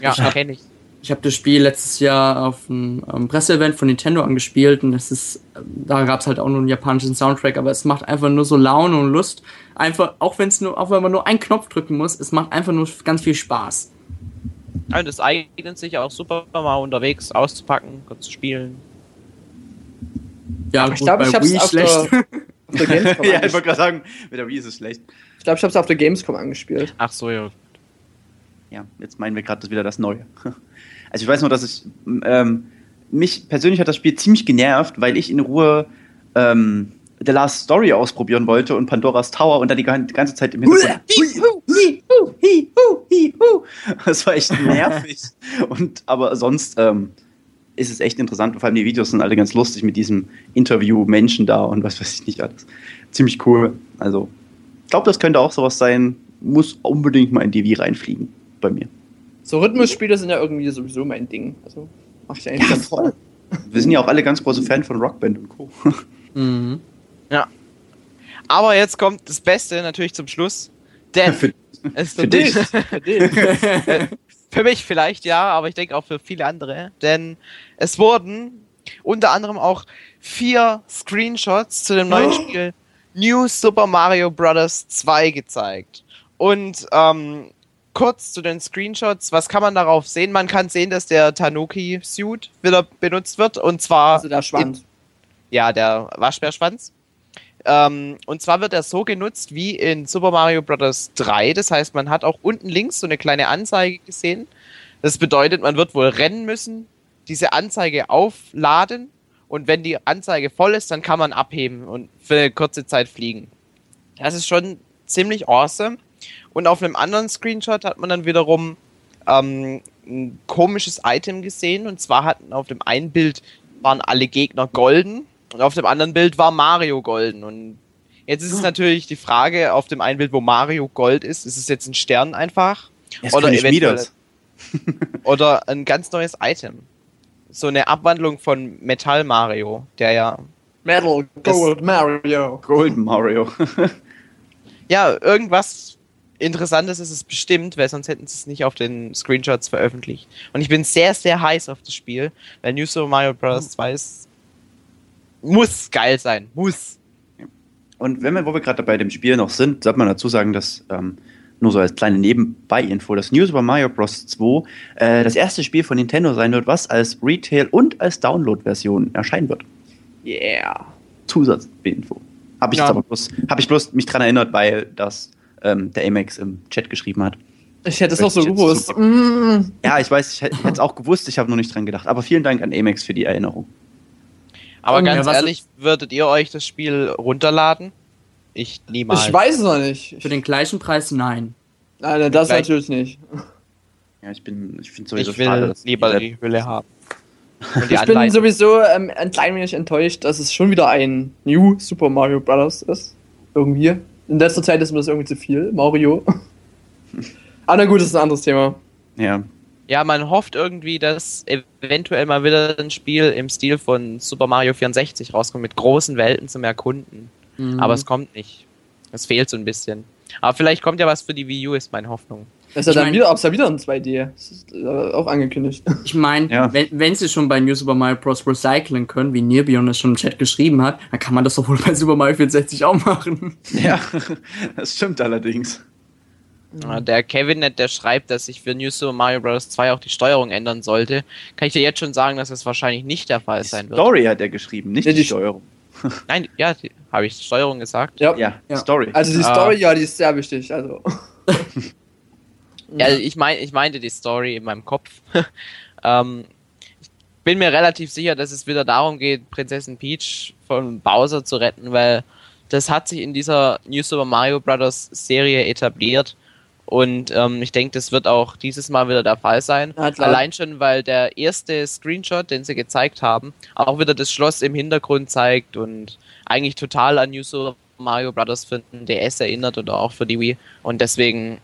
Ja, kenne ich. Ich habe das Spiel letztes Jahr auf einem Presseevent von Nintendo angespielt und es ist, da gab es halt auch nur einen japanischen Soundtrack, aber es macht einfach nur so Laune und Lust. Einfach, auch wenn es nur, auch wenn man nur einen Knopf drücken muss, es macht einfach nur ganz viel Spaß. Und es eignet sich auch super mal unterwegs auszupacken und zu spielen. Ja, ich glaube, ich habe es schlecht. *laughs* auf der Gamescom Ja, ich wollte gerade sagen, mit der Wii ist es schlecht. Ich glaube, ich habe es auf der Gamescom angespielt. Ach so, ja. Ja, jetzt meinen wir gerade wieder das Neue. *laughs* Also ich weiß nur, dass ich ähm, mich persönlich hat das Spiel ziemlich genervt, weil ich in Ruhe ähm, The Last Story ausprobieren wollte und Pandoras Tower und dann die ganze Zeit im Hintergrund. das war echt nervig. *laughs* und aber sonst ähm, ist es echt interessant. Vor allem die Videos sind alle ganz lustig mit diesem Interview-Menschen da und was weiß ich nicht alles. Ziemlich cool. Also, ich glaube, das könnte auch sowas sein. Muss unbedingt mal in DV reinfliegen bei mir. So Rhythmusspiele sind ja irgendwie sowieso mein Ding. Also mach ich eigentlich ja, ganz voll. Wir sind ja auch alle ganz große Fan von Rockband und Co. *laughs* Mhm. Ja. Aber jetzt kommt das Beste natürlich zum Schluss. Denn für, für dich. *laughs* für, dich. *laughs* für mich vielleicht ja, aber ich denke auch für viele andere. Denn es wurden unter anderem auch vier Screenshots zu dem neuen oh. Spiel New Super Mario Bros. 2 gezeigt. Und ähm, kurz zu den Screenshots. Was kann man darauf sehen? Man kann sehen, dass der Tanuki-Suit wieder benutzt wird. Und zwar. Also der Schwanz. In, ja, der Waschbärschwanz. Ähm, und zwar wird er so genutzt wie in Super Mario Bros. 3. Das heißt, man hat auch unten links so eine kleine Anzeige gesehen. Das bedeutet, man wird wohl rennen müssen, diese Anzeige aufladen und wenn die Anzeige voll ist, dann kann man abheben und für eine kurze Zeit fliegen. Das ist schon ziemlich awesome. Und auf einem anderen Screenshot hat man dann wiederum ähm, ein komisches Item gesehen. Und zwar hatten auf dem einen Bild waren alle Gegner golden und auf dem anderen Bild war Mario golden. Und jetzt ist es natürlich die Frage, auf dem einen Bild, wo Mario Gold ist, ist es jetzt ein Stern einfach? Jetzt oder eventuell *laughs* *laughs* oder ein ganz neues Item. So eine Abwandlung von Metall Mario, der ja. Metal Gold Mario. Golden Mario. *laughs* ja, irgendwas Interessantes ist es bestimmt, weil sonst hätten sie es nicht auf den Screenshots veröffentlicht. Und ich bin sehr, sehr heiß auf das Spiel, weil New Super Mario Bros. 2 ist, muss geil sein. Muss. Und wenn wir, wo wir gerade bei dem Spiel noch sind, sollte man dazu sagen, dass ähm, nur so als kleine Nebenbei-Info, dass New Super Mario Bros. 2 äh, das erste Spiel von Nintendo sein wird, was als Retail und als Download-Version erscheinen wird. Yeah. Zusatzinfo. Habe ich, ja. hab ich bloß mich dran erinnert, weil das ähm, der Amex im Chat geschrieben hat. Ich hätte es auch so gewusst. Ja, ich weiß, ich hätte es auch gewusst, ich habe nur nicht dran gedacht. Aber vielen Dank an Amex für die Erinnerung. Aber ganz ja, ehrlich, würdet ihr euch das Spiel runterladen? Ich niemals. Ich weiß es noch nicht. Für den gleichen Preis nein. Nein, das Gleich. natürlich nicht. Ja, ich bin, ich finde sowieso ich will schade, dass lieber die Hülle haben. *laughs* ich bin sowieso ähm, ein klein wenig enttäuscht, dass es schon wieder ein New Super Mario Bros. ist. Irgendwie. In letzter Zeit ist mir das irgendwie zu viel. Mario. Aber na gut, das ist ein anderes Thema. Ja. Ja, man hofft irgendwie, dass eventuell mal wieder ein Spiel im Stil von Super Mario 64 rauskommt, mit großen Welten zum Erkunden. Mhm. Aber es kommt nicht. Es fehlt so ein bisschen. Aber vielleicht kommt ja was für die Wii U, ist meine Hoffnung. Das ist ja dann mein, wieder, ja wieder ein 2D. Das ist äh, auch angekündigt. Ich meine, ja. wenn, wenn sie schon bei New Super Mario Bros. recyceln können, wie Nirbion das schon im Chat geschrieben hat, dann kann man das doch wohl bei Super Mario 64 auch machen. *laughs* Ja, das stimmt allerdings. Der Kevin, der schreibt, dass sich für New Super Mario Bros. 2 auch die Steuerung ändern sollte. Kann ich dir jetzt schon sagen, dass das wahrscheinlich nicht der Fall die sein wird. Story hat er geschrieben, nicht ja, die, die Steuerung. *laughs* Nein, ja, habe ich Steuerung gesagt? Ja, ja, ja. Story. Also die Story, ah. ja, die ist sehr wichtig. Also. *laughs* ja, ich, mein, ich meinte die Story in meinem Kopf. *laughs* ähm, ich bin mir relativ sicher, dass es wieder darum geht, Prinzessin Peach von Bowser zu retten, weil das hat sich in dieser New Super Mario Bros. Serie etabliert und ähm, ich denke, das wird auch dieses Mal wieder der Fall sein. Ja, Allein schon, weil der erste Screenshot, den sie gezeigt haben, auch wieder das Schloss im Hintergrund zeigt und eigentlich total an New Super Mario Bros. für den DS erinnert oder auch für die Wii. Und deswegen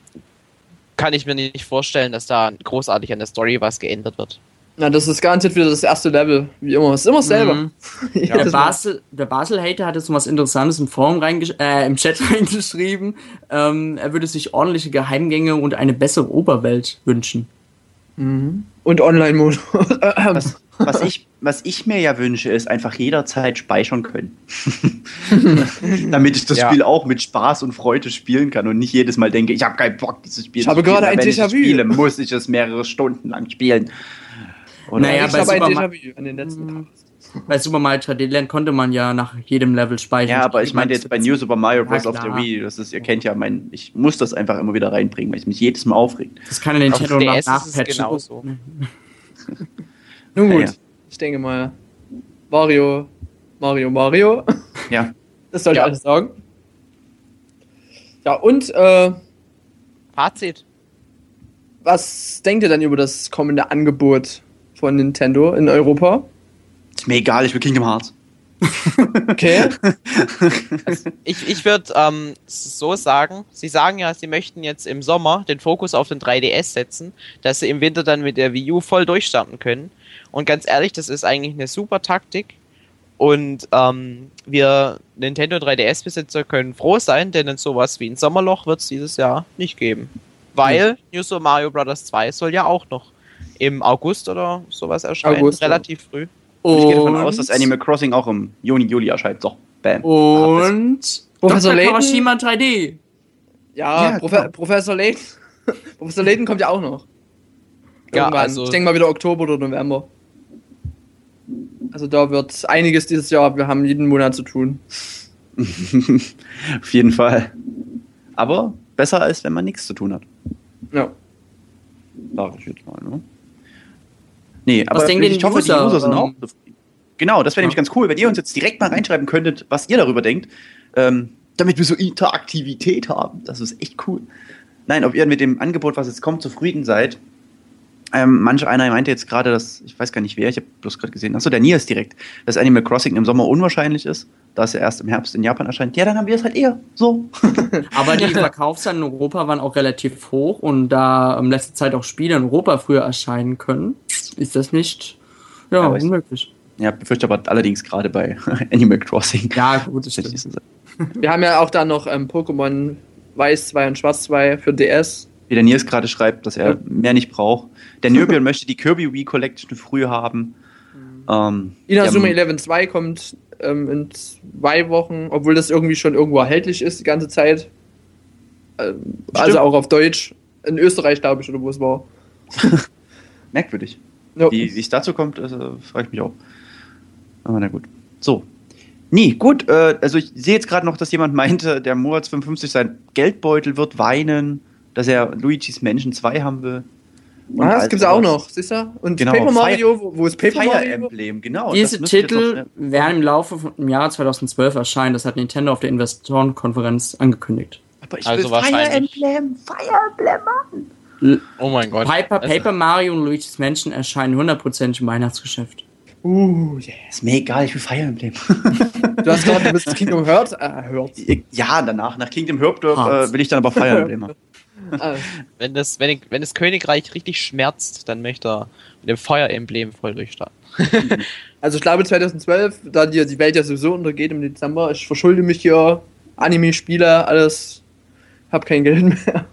kann ich mir nicht vorstellen, dass da großartig an der Story was geändert wird. Na, das ist garantiert wieder das erste Level, wie immer. Es ist immer dasselbe. Mhm. *laughs* Ja, der, Basel, der Basel-Hater hat jetzt was Interessantes im Forum äh, im Chat *laughs* reingeschrieben. Ähm, er würde sich ordentliche Geheimgänge und eine bessere Oberwelt wünschen. Mhm. Und Online-Modus. was, was, ich, was ich mir ja wünsche, ist einfach jederzeit speichern können. *laughs* Damit ich das ja. Spiel auch mit Spaß und Freude spielen kann und nicht jedes Mal denke, ich habe keinen Bock, dieses Spiel ich zu spielen. Ich habe gerade ein Déjà-vu. spiele, muss ich es mehrere Stunden lang spielen. Oder? Naja, bei Super, Ma an den letzten mhm. Bei Super Mario 3D Land konnte man ja nach jedem Level speichern. Ja, aber ich meine jetzt bei New Super Mario Bros. Ja, auf der Wii, das ist, ihr kennt ja mein, ich muss das einfach immer wieder reinbringen, weil ich mich jedes Mal aufregt. Das kann in Nintendo noch nachpatchen. Genauso. *laughs* Nun gut, ja, ja. ich denke mal, Mario, Mario, Mario. Ja. *laughs* Das sollte ja. alles sagen. Ja, und äh, Fazit. Was denkt ihr dann über das kommende Angebot von Nintendo in Europa. Ist mir egal, ich will Kingdom Hearts. okay. *laughs* Also ich ich würde ähm, so sagen, sie sagen ja, sie möchten jetzt im Sommer den Fokus auf den 3DS setzen, dass sie im Winter dann mit der Wii U voll durchstarten können. Und ganz ehrlich, das ist eigentlich eine super Taktik. Und ähm, wir Nintendo 3DS-Besitzer können froh sein, denn in sowas wie ein Sommerloch wird es dieses Jahr nicht geben. Weil hm. New Super Mario Bros. 2 soll ja auch noch im August oder sowas erscheint. August, relativ ja. früh. Und ich gehe davon aus, dass Animal Crossing auch im Juni, Juli erscheint. So, bam. Und Professor Layton? Kawashima 3D. Ja, ja Profe Professor Layton. *laughs* Professor Layton kommt ja auch noch. Ja, also ich denke mal wieder Oktober oder November. Also da wird einiges dieses Jahr. Wir haben jeden Monat zu tun. *laughs* Auf jeden Fall. Aber besser als wenn man nichts zu tun hat. Ja. Sag ich jetzt mal, ne? Nee, was aber ich hoffe, User, die User sind auch zufrieden. Genau, das wäre ja. nämlich ganz cool, wenn ihr uns jetzt direkt mal reinschreiben könntet, was ihr darüber denkt, ähm, damit wir so Interaktivität haben. Das ist echt cool. Nein, ob ihr mit dem Angebot, was jetzt kommt, zufrieden seid. Ähm, manch einer meinte jetzt gerade, dass, ich weiß gar nicht wer, ich habe bloß gerade gesehen, achso, der Nias direkt, dass Animal Crossing im Sommer unwahrscheinlich ist da es ja erst im Herbst in Japan erscheint, ja, dann haben wir es halt eher so. *laughs* Aber die *laughs* Verkaufszahlen in Europa waren auch relativ hoch und da in letzter Zeit auch Spiele in Europa früher erscheinen können, ist das nicht ja, ja unmöglich. Ja, befürchte aber allerdings gerade bei *laughs* Animal Crossing. Ja, gut, das Wir haben ja auch da noch ähm, Pokémon Weiß 2 und Schwarz 2 für DS. Wie der Nils gerade schreibt, dass er ja. mehr nicht braucht. Der Nürbion möchte die Kirby Wii Collection früh haben. Mhm. Ähm, Inazuma 11 2 kommt ähm, in zwei Wochen, obwohl das irgendwie schon irgendwo erhältlich ist die ganze Zeit. Ähm, also auch auf Deutsch. In Österreich, glaube ich, oder wo es war. *laughs* Merkwürdig. Ja. Wie es dazu kommt, also, frage ich mich auch. Aber na gut. So. Nee, gut. Äh, also ich sehe jetzt gerade noch, dass jemand meinte, der Moritz 55 sein Geldbeutel wird weinen, dass er Luigi's Mansion 2 haben will. Und ah, das gibt's auch noch, siehst du? Und genau, Paper Mario, wo, wo ist Paper Fire Mario? Emblem, genau. Diese Titel werden im Laufe vom Jahr 2012 erscheinen. Das hat Nintendo auf der Investorenkonferenz angekündigt. Aber ich also will Fire Emblem, Fire Emblem, Mann. Oh mein Gott. Paper, Paper Mario und Luigi's Mansion erscheinen 100% im Weihnachtsgeschäft. Uh, yeah. Ist mir egal, ich will Fire Emblem. *laughs* du hast gerade, du bist Kingdom Hearts äh, Hearts. Ja, danach. Nach Kingdom Hearts äh, will ich dann aber Fire *laughs* Emblem machen. *laughs* wenn, das, wenn, wenn das Königreich richtig schmerzt, dann möchte er mit dem Fire Emblem voll durchstarten. *laughs* also ich glaube 2012, da die, die Welt ja sowieso untergeht im Dezember, ich verschulde mich hier, Anime-Spiele, alles, hab kein Geld mehr.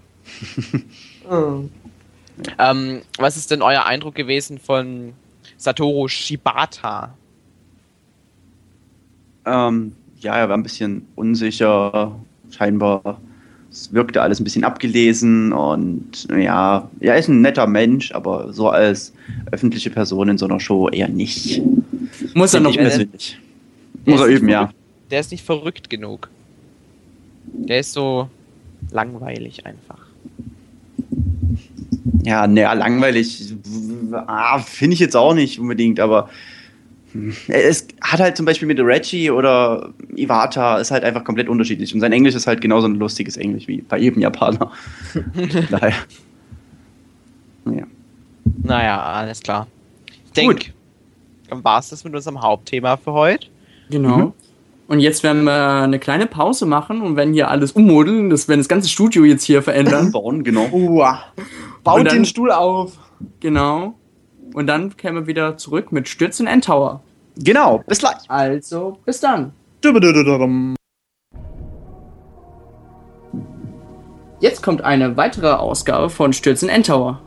oh. *laughs* ähm, was ist denn euer Eindruck gewesen von Satoru Shibata. Ähm, ja, er war ein bisschen unsicher, scheinbar. Es wirkte alles ein bisschen abgelesen und ja, er ist ein netter Mensch, aber so als öffentliche Person in so einer Show eher nicht. Muss er noch persönlich. Muss er üben, ja. Der ist nicht verrückt genug. Der ist so langweilig einfach. Ja, naja, langweilig ah, finde ich jetzt auch nicht unbedingt, aber es hat halt zum Beispiel mit Reggie oder Iwata ist halt einfach komplett unterschiedlich. Und sein Englisch ist halt genauso ein lustiges Englisch wie bei jedem Japaner. *laughs* Daher. Naja. Naja, alles klar. Ich denke, dann war es das mit unserem Hauptthema für heute. Genau. Mhm. Und jetzt werden wir eine kleine Pause machen und werden hier alles ummodeln, das werden das ganze Studio jetzt hier verändern. Bauen, genau. Uah. Baut dann, den Stuhl auf. Genau. Und dann kämen wir wieder zurück mit Stürzen Endtower. Genau, bis gleich. Also, bis dann. Jetzt kommt eine weitere Ausgabe von Stürzen Endtower.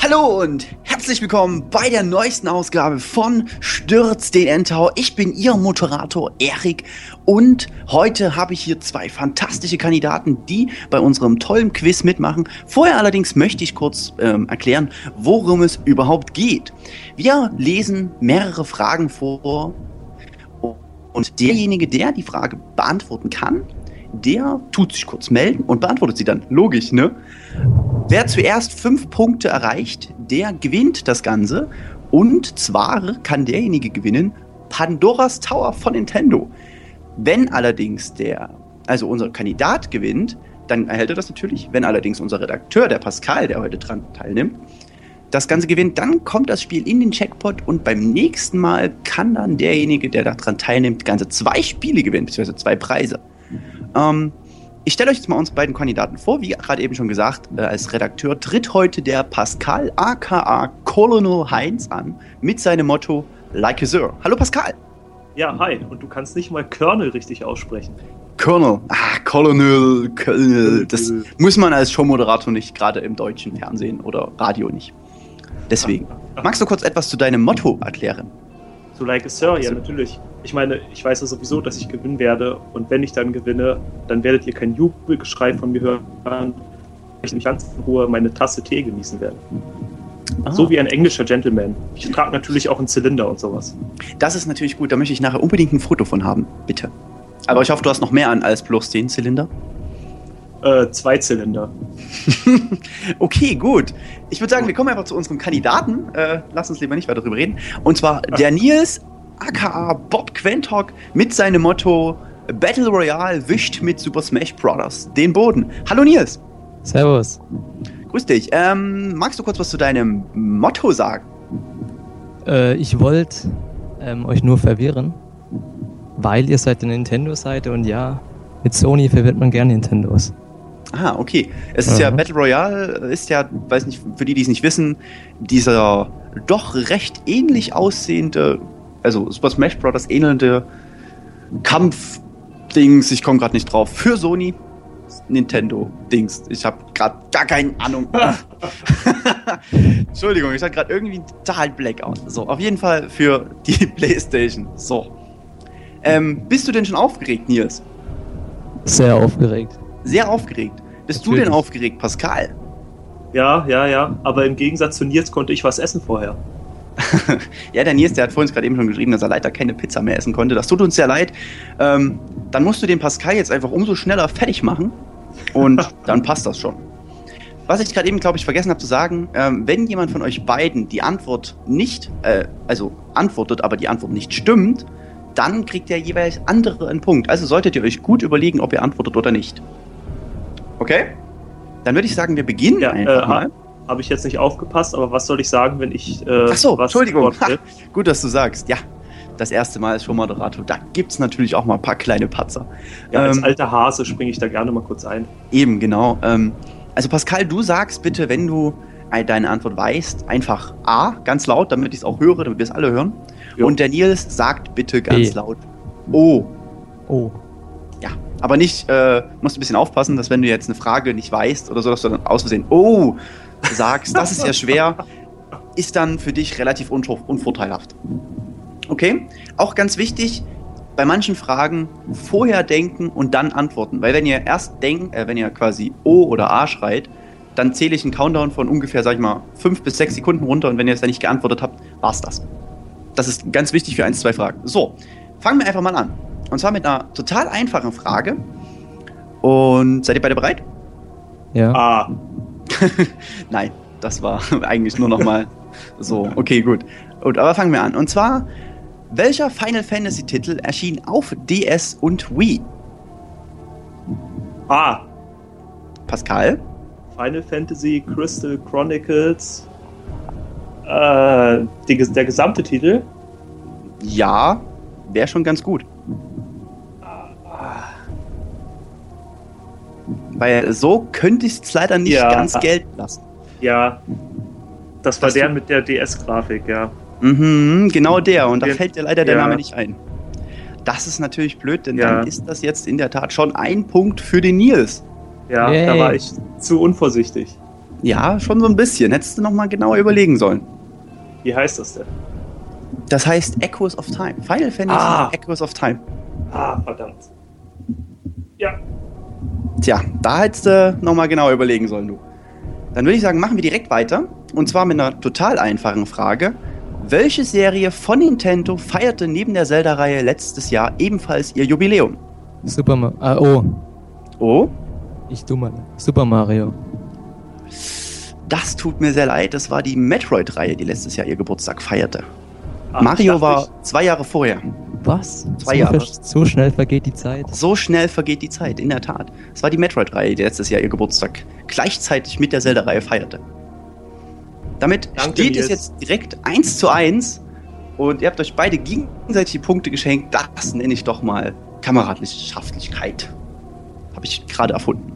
Hallo und herzlich willkommen bei der neuesten Ausgabe von Stürz den Endtau. Ich bin Ihr Moderator Erik und heute habe ich hier zwei fantastische Kandidaten, die bei unserem tollen Quiz mitmachen. Vorher allerdings möchte ich kurz ähm, erklären, worum es überhaupt geht. Wir lesen mehrere Fragen vor und derjenige, der die Frage beantworten kann, der tut sich kurz melden und beantwortet sie dann. Logisch, ne? Wer zuerst fünf Punkte erreicht, der gewinnt das Ganze. Und zwar kann derjenige gewinnen Pandoras Tower von Nintendo. Wenn allerdings der, also unser Kandidat gewinnt, dann erhält er das natürlich. Wenn allerdings unser Redakteur, der Pascal, der heute dran teilnimmt, das Ganze gewinnt, dann kommt das Spiel in den Checkpot und beim nächsten Mal kann dann derjenige, der daran teilnimmt, ganze zwei Spiele gewinnen, beziehungsweise zwei Preise. Ähm, ich stelle euch jetzt mal unsere beiden Kandidaten vor. Wie gerade eben schon gesagt, äh, als Redakteur tritt heute der Pascal aka Colonel Heinz an mit seinem Motto Like a Sir. Hallo Pascal. Ja, hi. Und du kannst nicht mal Colonel richtig aussprechen. Colonel. Ah, Colonel, Colonel. Das muss man als Showmoderator nicht, gerade im deutschen Fernsehen oder Radio nicht. Deswegen. *laughs* Magst du kurz etwas zu deinem Motto erklären? So like a Sir, ja, natürlich ich meine, ich weiß ja sowieso, dass ich gewinnen werde. Und wenn ich dann gewinne, dann werdet ihr kein Jubelgeschrei von mir hören, ich in ganz in Ruhe meine Tasse Tee genießen werde. Ah. So wie ein englischer Gentleman. Ich trage natürlich auch einen Zylinder und sowas. Das ist natürlich gut, da möchte ich nachher unbedingt ein Foto von haben, bitte. Aber ich hoffe, du hast noch mehr an als bloß den Zylinder. Äh, zwei Zylinder. *laughs* okay, gut. Ich würde sagen, wir kommen einfach zu unserem Kandidaten. Äh, lass uns lieber nicht weiter darüber reden. Und zwar der Nils aka Bob Quentock mit seinem Motto Battle Royale wischt mit Super Smash Bros. den Boden. Hallo Nils. Servus. Grüß dich. Ähm, magst du kurz was zu deinem Motto sagen? Äh, ich wollte ähm, euch nur verwirren, weil ihr seid eine Nintendo-Seite und ja, mit Sony verwirrt man gerne Nintendos. Ah, okay. Es ist mhm. ja Battle Royale, ist ja, weiß nicht, für die, die es nicht wissen, dieser doch recht ähnlich aussehende also Super Smash Bros. ähnelnde Kampf-Dings, ich komme gerade nicht drauf, für Sony. Nintendo-Dings. Ich habe gerade gar keine Ahnung. *laughs* *laughs* Entschuldigung, ich hatte gerade irgendwie total Blackout. So, auf jeden Fall für die *laughs* PlayStation. So. Ähm, bist du denn schon aufgeregt, Nils? Sehr aufgeregt. Sehr aufgeregt. Bist Natürlich. du denn aufgeregt, Pascal? Ja, ja, ja. Aber im Gegensatz zu Nils konnte ich was essen vorher. *laughs* ja, der Nils, der hat vorhin gerade eben schon geschrieben, dass er leider keine Pizza mehr essen konnte. Das tut uns sehr leid. Ähm, dann musst du den Pascal jetzt einfach umso schneller fertig machen und *laughs* dann passt das schon. was ich gerade eben, glaube ich, vergessen habe zu sagen, ähm, wenn jemand von euch beiden die Antwort nicht, äh, also antwortet, aber die Antwort nicht stimmt, dann kriegt der jeweils andere einen Punkt. Also solltet ihr euch gut überlegen, ob ihr antwortet oder nicht. Okay? Dann würde ich sagen, wir beginnen ja, einfach äh, mal. Habe ich jetzt nicht aufgepasst, aber was soll ich sagen, wenn ich. Äh, Ach so, Entschuldigung. Ha, *laughs* gut, dass du sagst. Ja, das erste Mal ist schon Moderator. Da gibt es natürlich auch mal ein paar kleine Patzer. Ja, als ähm, alter Hase springe ich da gerne mal kurz ein. Eben, genau. Ähm, also Pascal, du sagst bitte, wenn du deine Antwort weißt, einfach A, ganz laut, damit ich es auch höre, damit wir es alle hören. Jo. Und der Nils sagt bitte ganz B. laut O. O. Aber nicht, äh, musst ein bisschen aufpassen, dass wenn du jetzt eine Frage nicht weißt oder so, dass du dann aus Versehen O sagst, das ist ja schwer, ist dann für dich relativ unvorteilhaft. Okay? Auch ganz wichtig, bei manchen Fragen vorher denken und dann antworten. Weil wenn ihr erst denkt, äh, wenn ihr quasi O oder A schreit, dann zähle ich einen Countdown von ungefähr, sag ich mal, fünf bis sechs Sekunden runter und wenn ihr es dann nicht geantwortet habt, war's das. Das ist ganz wichtig für eins, zwei Fragen. So, fangen wir einfach mal an. Und zwar mit einer total einfachen Frage. Und seid ihr beide bereit? Ja. Ah. *laughs* Nein, das war *laughs* eigentlich nur nochmal so. Okay, gut. Gut, aber fangen wir an. Und zwar welcher Final Fantasy Titel erschien auf DS und Wii? Ah. Pascal? Final Fantasy Crystal Chronicles. Äh, die, der gesamte Titel? Ja, wäre schon ganz gut. Weil so könnte ich es leider nicht ja. ganz gelten lassen. Ja. Das war das der mit der DS-Grafik, ja. Mhm, genau der. Und da fällt dir leider der Name nicht ein. Das ist natürlich blöd, denn ja. dann ist das jetzt in der Tat schon ein Punkt für den Nils. Ja, Yay. da war ich zu unvorsichtig. Ja, schon so ein bisschen. Hättest du nochmal genauer überlegen sollen. Wie heißt das denn? Das heißt Echoes of Time. Final Fantasy ah. Echoes of Time. Ah, verdammt. Ja. Tja, da hättest du nochmal genauer überlegen sollen, du. Dann würde ich sagen, machen wir direkt weiter. Und zwar mit einer total einfachen Frage. Welche Serie von Nintendo feierte neben der Zelda-Reihe letztes Jahr ebenfalls ihr Jubiläum? Super Mario. Ah, oh. Oh? Ich du mal. Super Mario. Das tut mir sehr leid. Das war die Metroid-Reihe, die letztes Jahr ihr Geburtstag feierte. Ach, Mario war ich... zwei Jahre vorher. Was? Zwei so Jahre. So schnell vergeht die Zeit. So schnell vergeht die Zeit, in der Tat. Es war die Metroid-Reihe, die letztes Jahr ihr Geburtstag gleichzeitig mit der Zelda-Reihe feierte. Damit Danke, steht Nils. es jetzt direkt 1 zu 1 und ihr habt euch beide gegenseitige Punkte geschenkt. Das nenne ich doch mal Kameradwissenschaftlichkeit. Habe ich gerade erfunden.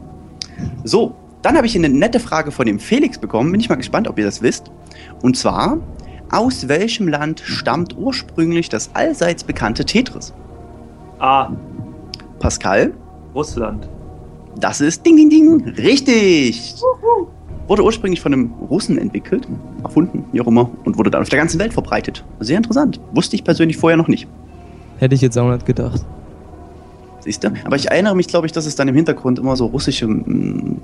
So, dann habe ich eine nette Frage von dem Felix bekommen. Bin ich mal gespannt, ob ihr das wisst. Und zwar, aus welchem Land stammt ursprünglich das allseits bekannte Tetris? A. Pascal? Russland. Das ist Ding Ding Ding. Richtig. Wurde ursprünglich von einem Russen entwickelt, erfunden, wie auch immer, und wurde dann auf der ganzen Welt verbreitet. Sehr interessant. Wusste ich persönlich vorher noch nicht. Hätte ich jetzt auch nicht gedacht. Siehst du? Aber ich erinnere mich, glaube ich, dass es dann im Hintergrund immer so russische m, mm,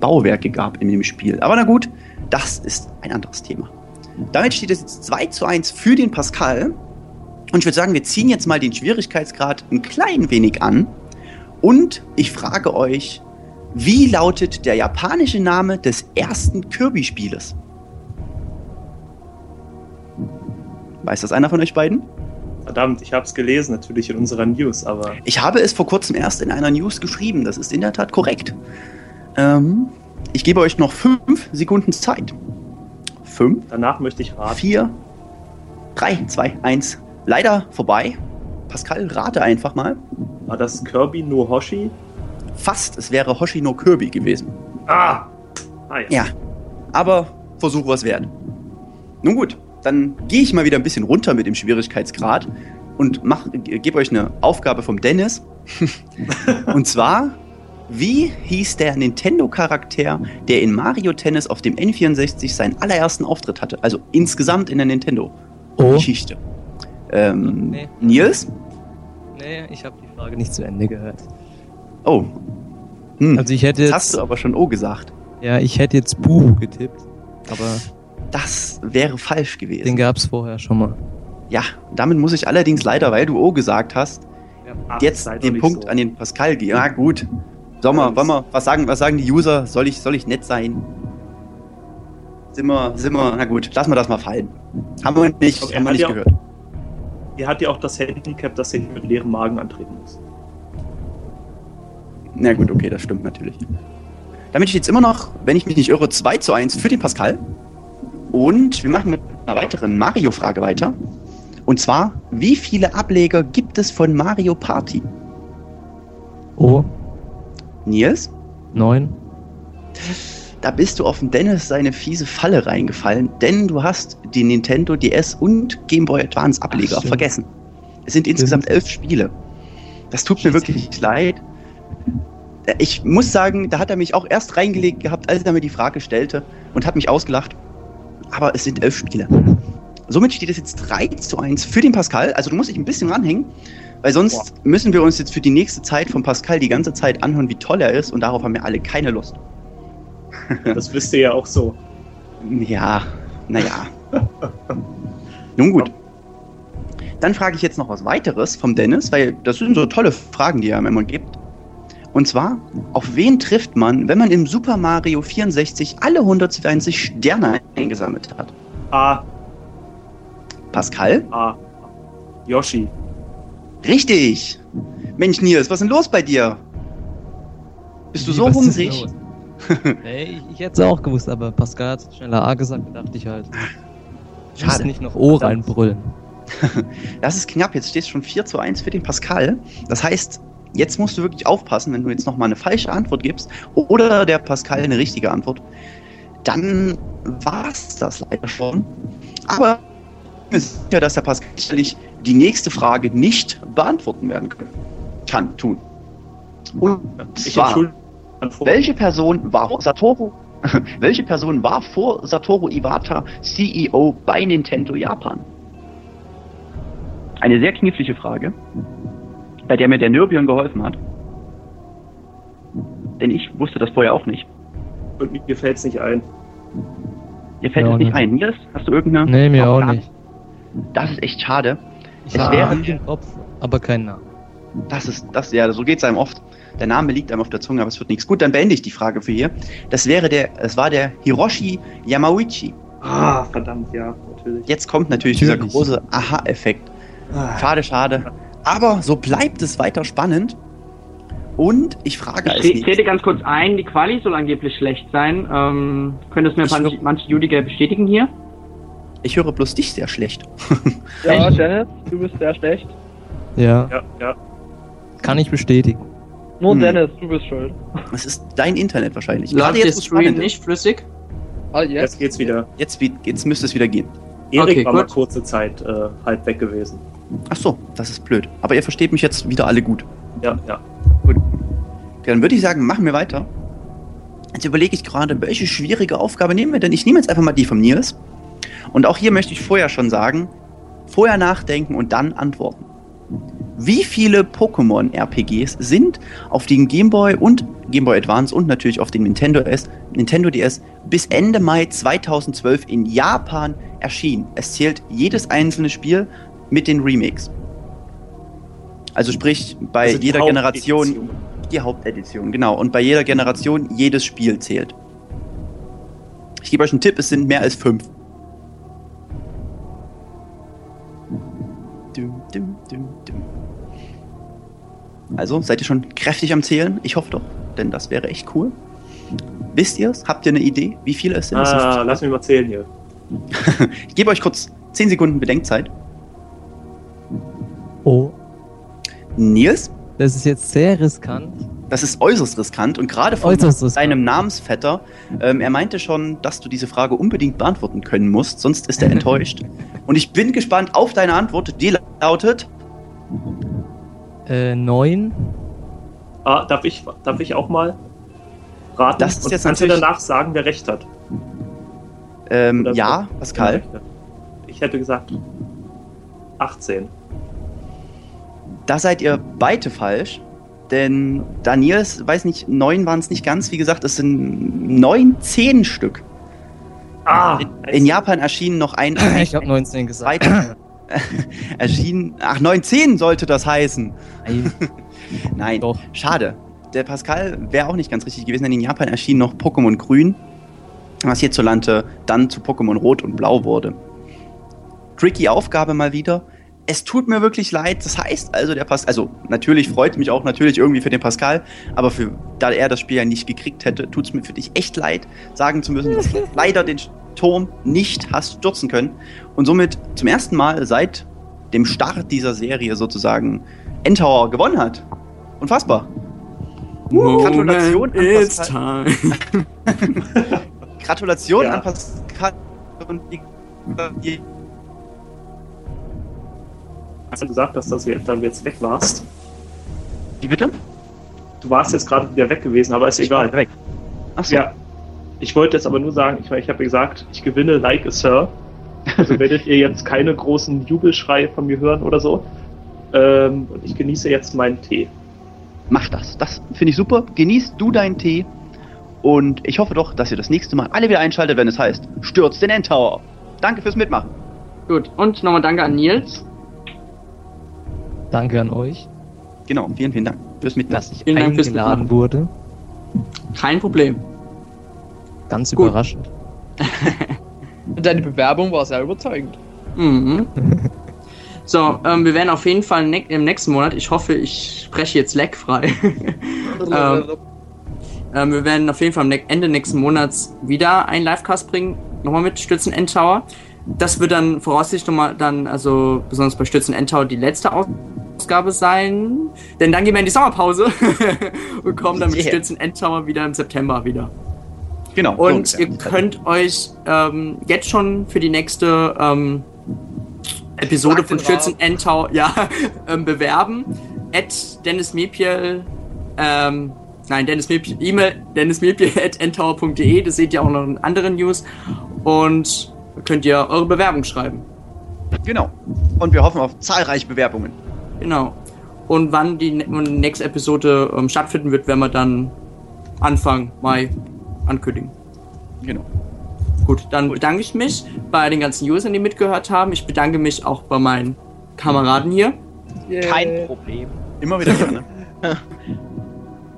Bauwerke gab in dem Spiel. Aber na gut, das ist ein anderes Thema. Damit steht es jetzt 2 zu 1 für den Pascal. Und ich würde sagen, wir ziehen jetzt mal den Schwierigkeitsgrad ein klein wenig an. Und ich frage euch, wie lautet der japanische Name des ersten Kirby-Spieles? Weiß das einer von euch beiden? Verdammt, ich habe es gelesen, natürlich in unserer News, aber. Ich habe es vor kurzem erst in einer News geschrieben, das ist in der Tat korrekt. Ähm, ich gebe euch noch fünf Sekunden Zeit. Fünf. Danach möchte ich raten. Vier, drei, zwei, eins. Leider vorbei. Pascal, rate einfach mal. War das Kirby no Hoshi? Fast, es wäre Hoshino Kirby gewesen. Ah! ah ja. ja. Aber Versuch was wert. Nun gut, dann gehe ich mal wieder ein bisschen runter mit dem Schwierigkeitsgrad und gebe euch eine Aufgabe vom Dennis. *laughs* und zwar, wie hieß der Nintendo-Charakter, der in Mario Tennis auf dem N64 seinen allerersten Auftritt hatte? Also insgesamt in der Nintendo-Geschichte. Oh. Ähm, nee. Nils? Nee, ich habe die Frage nicht zu Ende gehört. Oh. Hm. Also ich hätte jetzt. Das hast du aber schon O gesagt. Ja, ich hätte jetzt Buhu getippt. Aber. Das wäre falsch gewesen. Den gab es vorher schon mal. Ja, damit muss ich allerdings leider, weil du O gesagt hast, ja, jetzt den Punkt so. an den Pascal geben. Ja, gut. Mal, wollen wir, was sagen, was sagen die User? Soll ich, soll ich nett sein? Sind wir, sind wir, na gut, lassen wir das mal fallen. Haben wir nicht, okay, haben wir nicht gehört. Ihr hat ja auch das Handicap, dass ihr mit leerem Magen antreten muss. Na gut, okay, das stimmt natürlich. Damit ich jetzt immer noch, wenn ich mich nicht irre, 2 zu 1 für den Pascal. Und wir machen mit einer weiteren Mario-Frage weiter. Und zwar, wie viele Ableger gibt es von Mario Party? Oh. Nils? Neun. Da bist du auf den Dennis seine fiese Falle reingefallen, denn du hast die Nintendo DS und Game Boy Advance Ableger Ach, vergessen. Es sind insgesamt elf Spiele. Das tut mir wirklich leid. Ich muss sagen, da hat er mich auch erst reingelegt gehabt, als er mir die Frage stellte und hat mich ausgelacht. Aber es sind elf Spiele. Somit steht es jetzt 3 zu 1 für den Pascal. Also du musst dich ein bisschen ranhängen, weil sonst Boah. müssen wir uns jetzt für die nächste Zeit von Pascal die ganze Zeit anhören, wie toll er ist und darauf haben wir alle keine Lust. Das wisst ihr ja auch so. Ja, naja. Nun gut. Dann frage ich jetzt noch was weiteres vom Dennis, weil das sind so tolle Fragen, die er mir immer gibt. Und zwar, auf wen trifft man, wenn man im Super Mario 64 alle 120 Sterne eingesammelt hat? A. Pascal? A. Yoshi. Richtig! Mensch, Nils, was ist denn los bei dir? Bist du so was hungrig? *laughs* hey, ich, ich hätte es auch gewusst, aber Pascal hat schneller A gesagt, da dachte ich halt. Ich muss nicht noch O reinbrüllen. *laughs* Das ist knapp, jetzt steht es schon 4 zu 1 für den Pascal. Das heißt, jetzt musst du wirklich aufpassen, wenn du jetzt nochmal eine falsche Antwort gibst oder der Pascal eine richtige Antwort. Dann war es das leider schon. Aber bin sicher, dass der Pascal sicherlich die nächste Frage nicht beantworten werden kann. Kann, tun. Und ich zwar, welche Person war Satoru? *laughs* welche Person war vor Satoru Iwata CEO bei Nintendo Japan? Eine sehr knifflige Frage, bei der mir der Nürbion geholfen hat. Denn ich wusste das vorher auch nicht. Und mir fällt es nicht ein. Dir fällt es nicht, nicht ein. Nils, hast du irgendeine? Nee, mir auch nicht. Das ist echt schade. Ich es wäre im Kopf, aber kein Name. Das ist, das, ja, so geht es einem oft. Der Name liegt einem auf der Zunge, aber es wird nichts. Gut, dann beende ich die Frage für hier. Das wäre der, es war der Hiroshi Yamauchi. Ah, verdammt, ja, natürlich. Jetzt kommt natürlich, natürlich. dieser große Aha-Effekt. Ah. Schade, schade. Aber so bleibt es weiter spannend. Und ich frage als Ich trete ganz kurz ein, die Quali soll angeblich schlecht sein. Ähm, können das mir manche, manche Judiger bestätigen hier? Ich höre bloß dich sehr schlecht. *laughs* ja, Dennis, du bist sehr schlecht. Ja. Ja, ja. Kann ich bestätigen. Nur hm. Dennis, du bist schuld. Es ist dein Internet wahrscheinlich. Läuft der Stream nicht flüssig? Ah, jetzt. jetzt geht's wieder. Jetzt, jetzt müsste es wieder gehen. Erik okay, war gut. mal kurze Zeit äh, halb weg gewesen. Ach so, das ist blöd. Aber ihr versteht mich jetzt wieder alle gut. Ja, ja. Gut. Dann würde ich sagen, machen wir weiter. Jetzt überlege ich gerade, welche schwierige Aufgabe nehmen wir denn? Ich nehme jetzt einfach mal die von Nils. Und auch hier möchte ich vorher schon sagen, vorher nachdenken und dann antworten. Wie viele Pokémon-RPGs sind auf den Game Boy und Game Boy Advance und natürlich auf den Nintendo, S, Nintendo DS bis Ende Mai 2012 in Japan erschienen? Es zählt jedes einzelne Spiel mit den Remakes. Also sprich, bei also jeder Generation die Hauptedition, genau. Und bei jeder Generation jedes Spiel zählt. Ich gebe euch einen Tipp, es sind mehr als fünf. Dum, dum, also seid ihr schon kräftig am Zählen? Ich hoffe doch, denn das wäre echt cool. Wisst ihr es? Habt ihr eine Idee, wie viele es sind? Ah, lass mich mal zählen hier. *laughs* ich gebe euch kurz 10 Sekunden Bedenkzeit. Oh. Nils? Das ist jetzt sehr riskant. Das ist äußerst riskant und gerade von deinem Namensvetter, ähm, er meinte schon, dass du diese Frage unbedingt beantworten können musst, sonst ist er *laughs* enttäuscht. Und ich bin gespannt auf deine Antwort. Die lautet äh, neun. Ah, darf ich, darf ich auch mal raten? Das ist Und jetzt kannst du danach sagen, wer recht hat? Ähm, ja, Pascal. Ich hätte gesagt 18. Da seid ihr beide falsch. Denn Daniels, weiß nicht, neun waren es nicht ganz. Wie gesagt, es sind neun, zehn Stück. Ah, in, Japan erschienen noch ein. *laughs* Ich habe 19 gesagt. *laughs* erschienen. Ach, 19 sollte das heißen. Nein. *laughs* Nein, Doch. schade. Der Pascal wäre auch nicht ganz richtig gewesen, denn in Japan erschien noch Pokémon Grün. was hierzulande dann zu Pokémon Rot und Blau wurde. Tricky Aufgabe mal wieder. Es tut mir wirklich leid. Das heißt also, der Pascal, also natürlich freut mich auch natürlich irgendwie für den Pascal, aber für, da er das Spiel ja nicht gekriegt hätte, tut es mir für dich echt leid, sagen zu müssen, dass du *laughs* leider den Turm nicht hast stürzen können und somit zum ersten Mal seit dem Start dieser Serie sozusagen Endtower gewonnen hat. Unfassbar. Gratulation an Pascal. *laughs* Gratulation ja. an Pascal und die Hast du gesagt, dass du dann jetzt weg warst? Wie bitte? Du warst jetzt gerade wieder weg gewesen, aber ist ich egal. Weg. Achso. Ja. Ich wollte jetzt aber nur sagen, ich, ich habe gesagt, ich gewinne like a Sir. Also werdet ihr jetzt keine großen Jubelschreie von mir hören oder so. Ähm, und ich genieße jetzt meinen Tee. Mach das. Das finde ich super. Genießt du deinen Tee. Und ich hoffe doch, dass ihr das nächste Mal alle wieder einschaltet, wenn es heißt, stürzt den Endtower. Danke fürs Mitmachen. Gut, und nochmal danke an Nils. Danke an euch. Genau, vielen, vielen Dank fürs Mitmachen. Dass ich vielen Dank fürs Mitmachen. wurde. Kein Problem. Ganz Gut. überraschend. *laughs* Deine Bewerbung war sehr überzeugend. Mhm. *laughs* So, ähm, wir werden auf jeden Fall ne im nächsten Monat, ich hoffe, ich spreche jetzt leckfrei. *laughs* ähm, ähm, wir werden auf jeden Fall am Ende nächsten Monats wieder einen Livecast bringen, nochmal mit Stützen Endtower. Das wird dann voraussichtlich nochmal dann, also besonders bei Stützen Endtower, die letzte Ausgabe sein. Denn dann gehen wir in die Sommerpause *laughs* und kommen dann mit yeah. Stützen Endtower wieder im September wieder. Genau. Und so, ihr könnt euch ähm, jetzt schon für die nächste ähm, Episode von Stürzen Endtower ja, *laughs* ähm, bewerben. At Dennis Mepiel, ähm, nein, Dennis Mepiel, E-Mail dennismepiel *laughs* at endtower.de, das seht ihr auch noch in anderen News. Und könnt ihr eure Bewerbung schreiben. Genau. Und wir hoffen auf zahlreiche Bewerbungen. Genau. Und wann die nächste Episode ähm, stattfinden wird, werden wir dann Anfang Mai ankündigen. Genau. Gut, dann bedanke ich mich bei den ganzen Usern, die mitgehört haben. Ich bedanke mich auch bei meinen Kameraden hier. Yeah. Kein Problem. Immer wieder gerne. *laughs*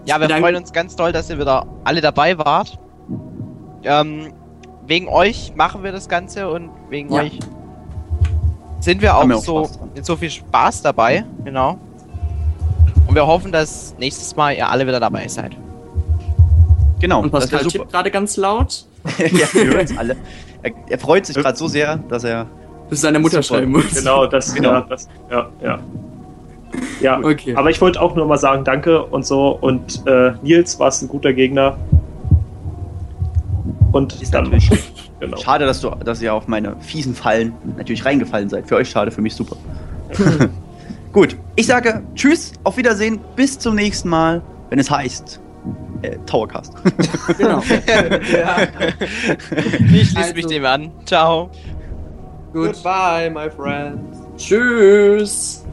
ja, wir freuen uns ganz toll, dass ihr wieder alle dabei wart. Ähm, wegen euch machen wir das Ganze und wegen ja. euch sind wir auch, wir auch so mit so viel Spaß dabei. Genau. Und wir hoffen, dass nächstes Mal ihr alle wieder dabei seid. Genau. Und Pascal tippt gerade ganz laut. *laughs* ja, wir hören es alle. Er, er, freut sich gerade so sehr, dass er. Bis seine Mutter schreiben muss. Genau, das, genau. Ja, das, ja, ja. Ja, okay. aber ich wollte auch nur mal sagen, danke und so. Und äh, Nils, warst ein guter Gegner. Und ist dann genau. Schade, dass, du, dass ihr auf meine fiesen Fallen natürlich reingefallen seid. Für euch schade, für mich super. *laughs* Gut, ich sage Tschüss, auf Wiedersehen, bis zum nächsten Mal, wenn es heißt äh, Towercast. *laughs* genau. ja. *laughs* Ich schließe also, mich dem an. Ciao. Goodbye, my friends. Tschüss.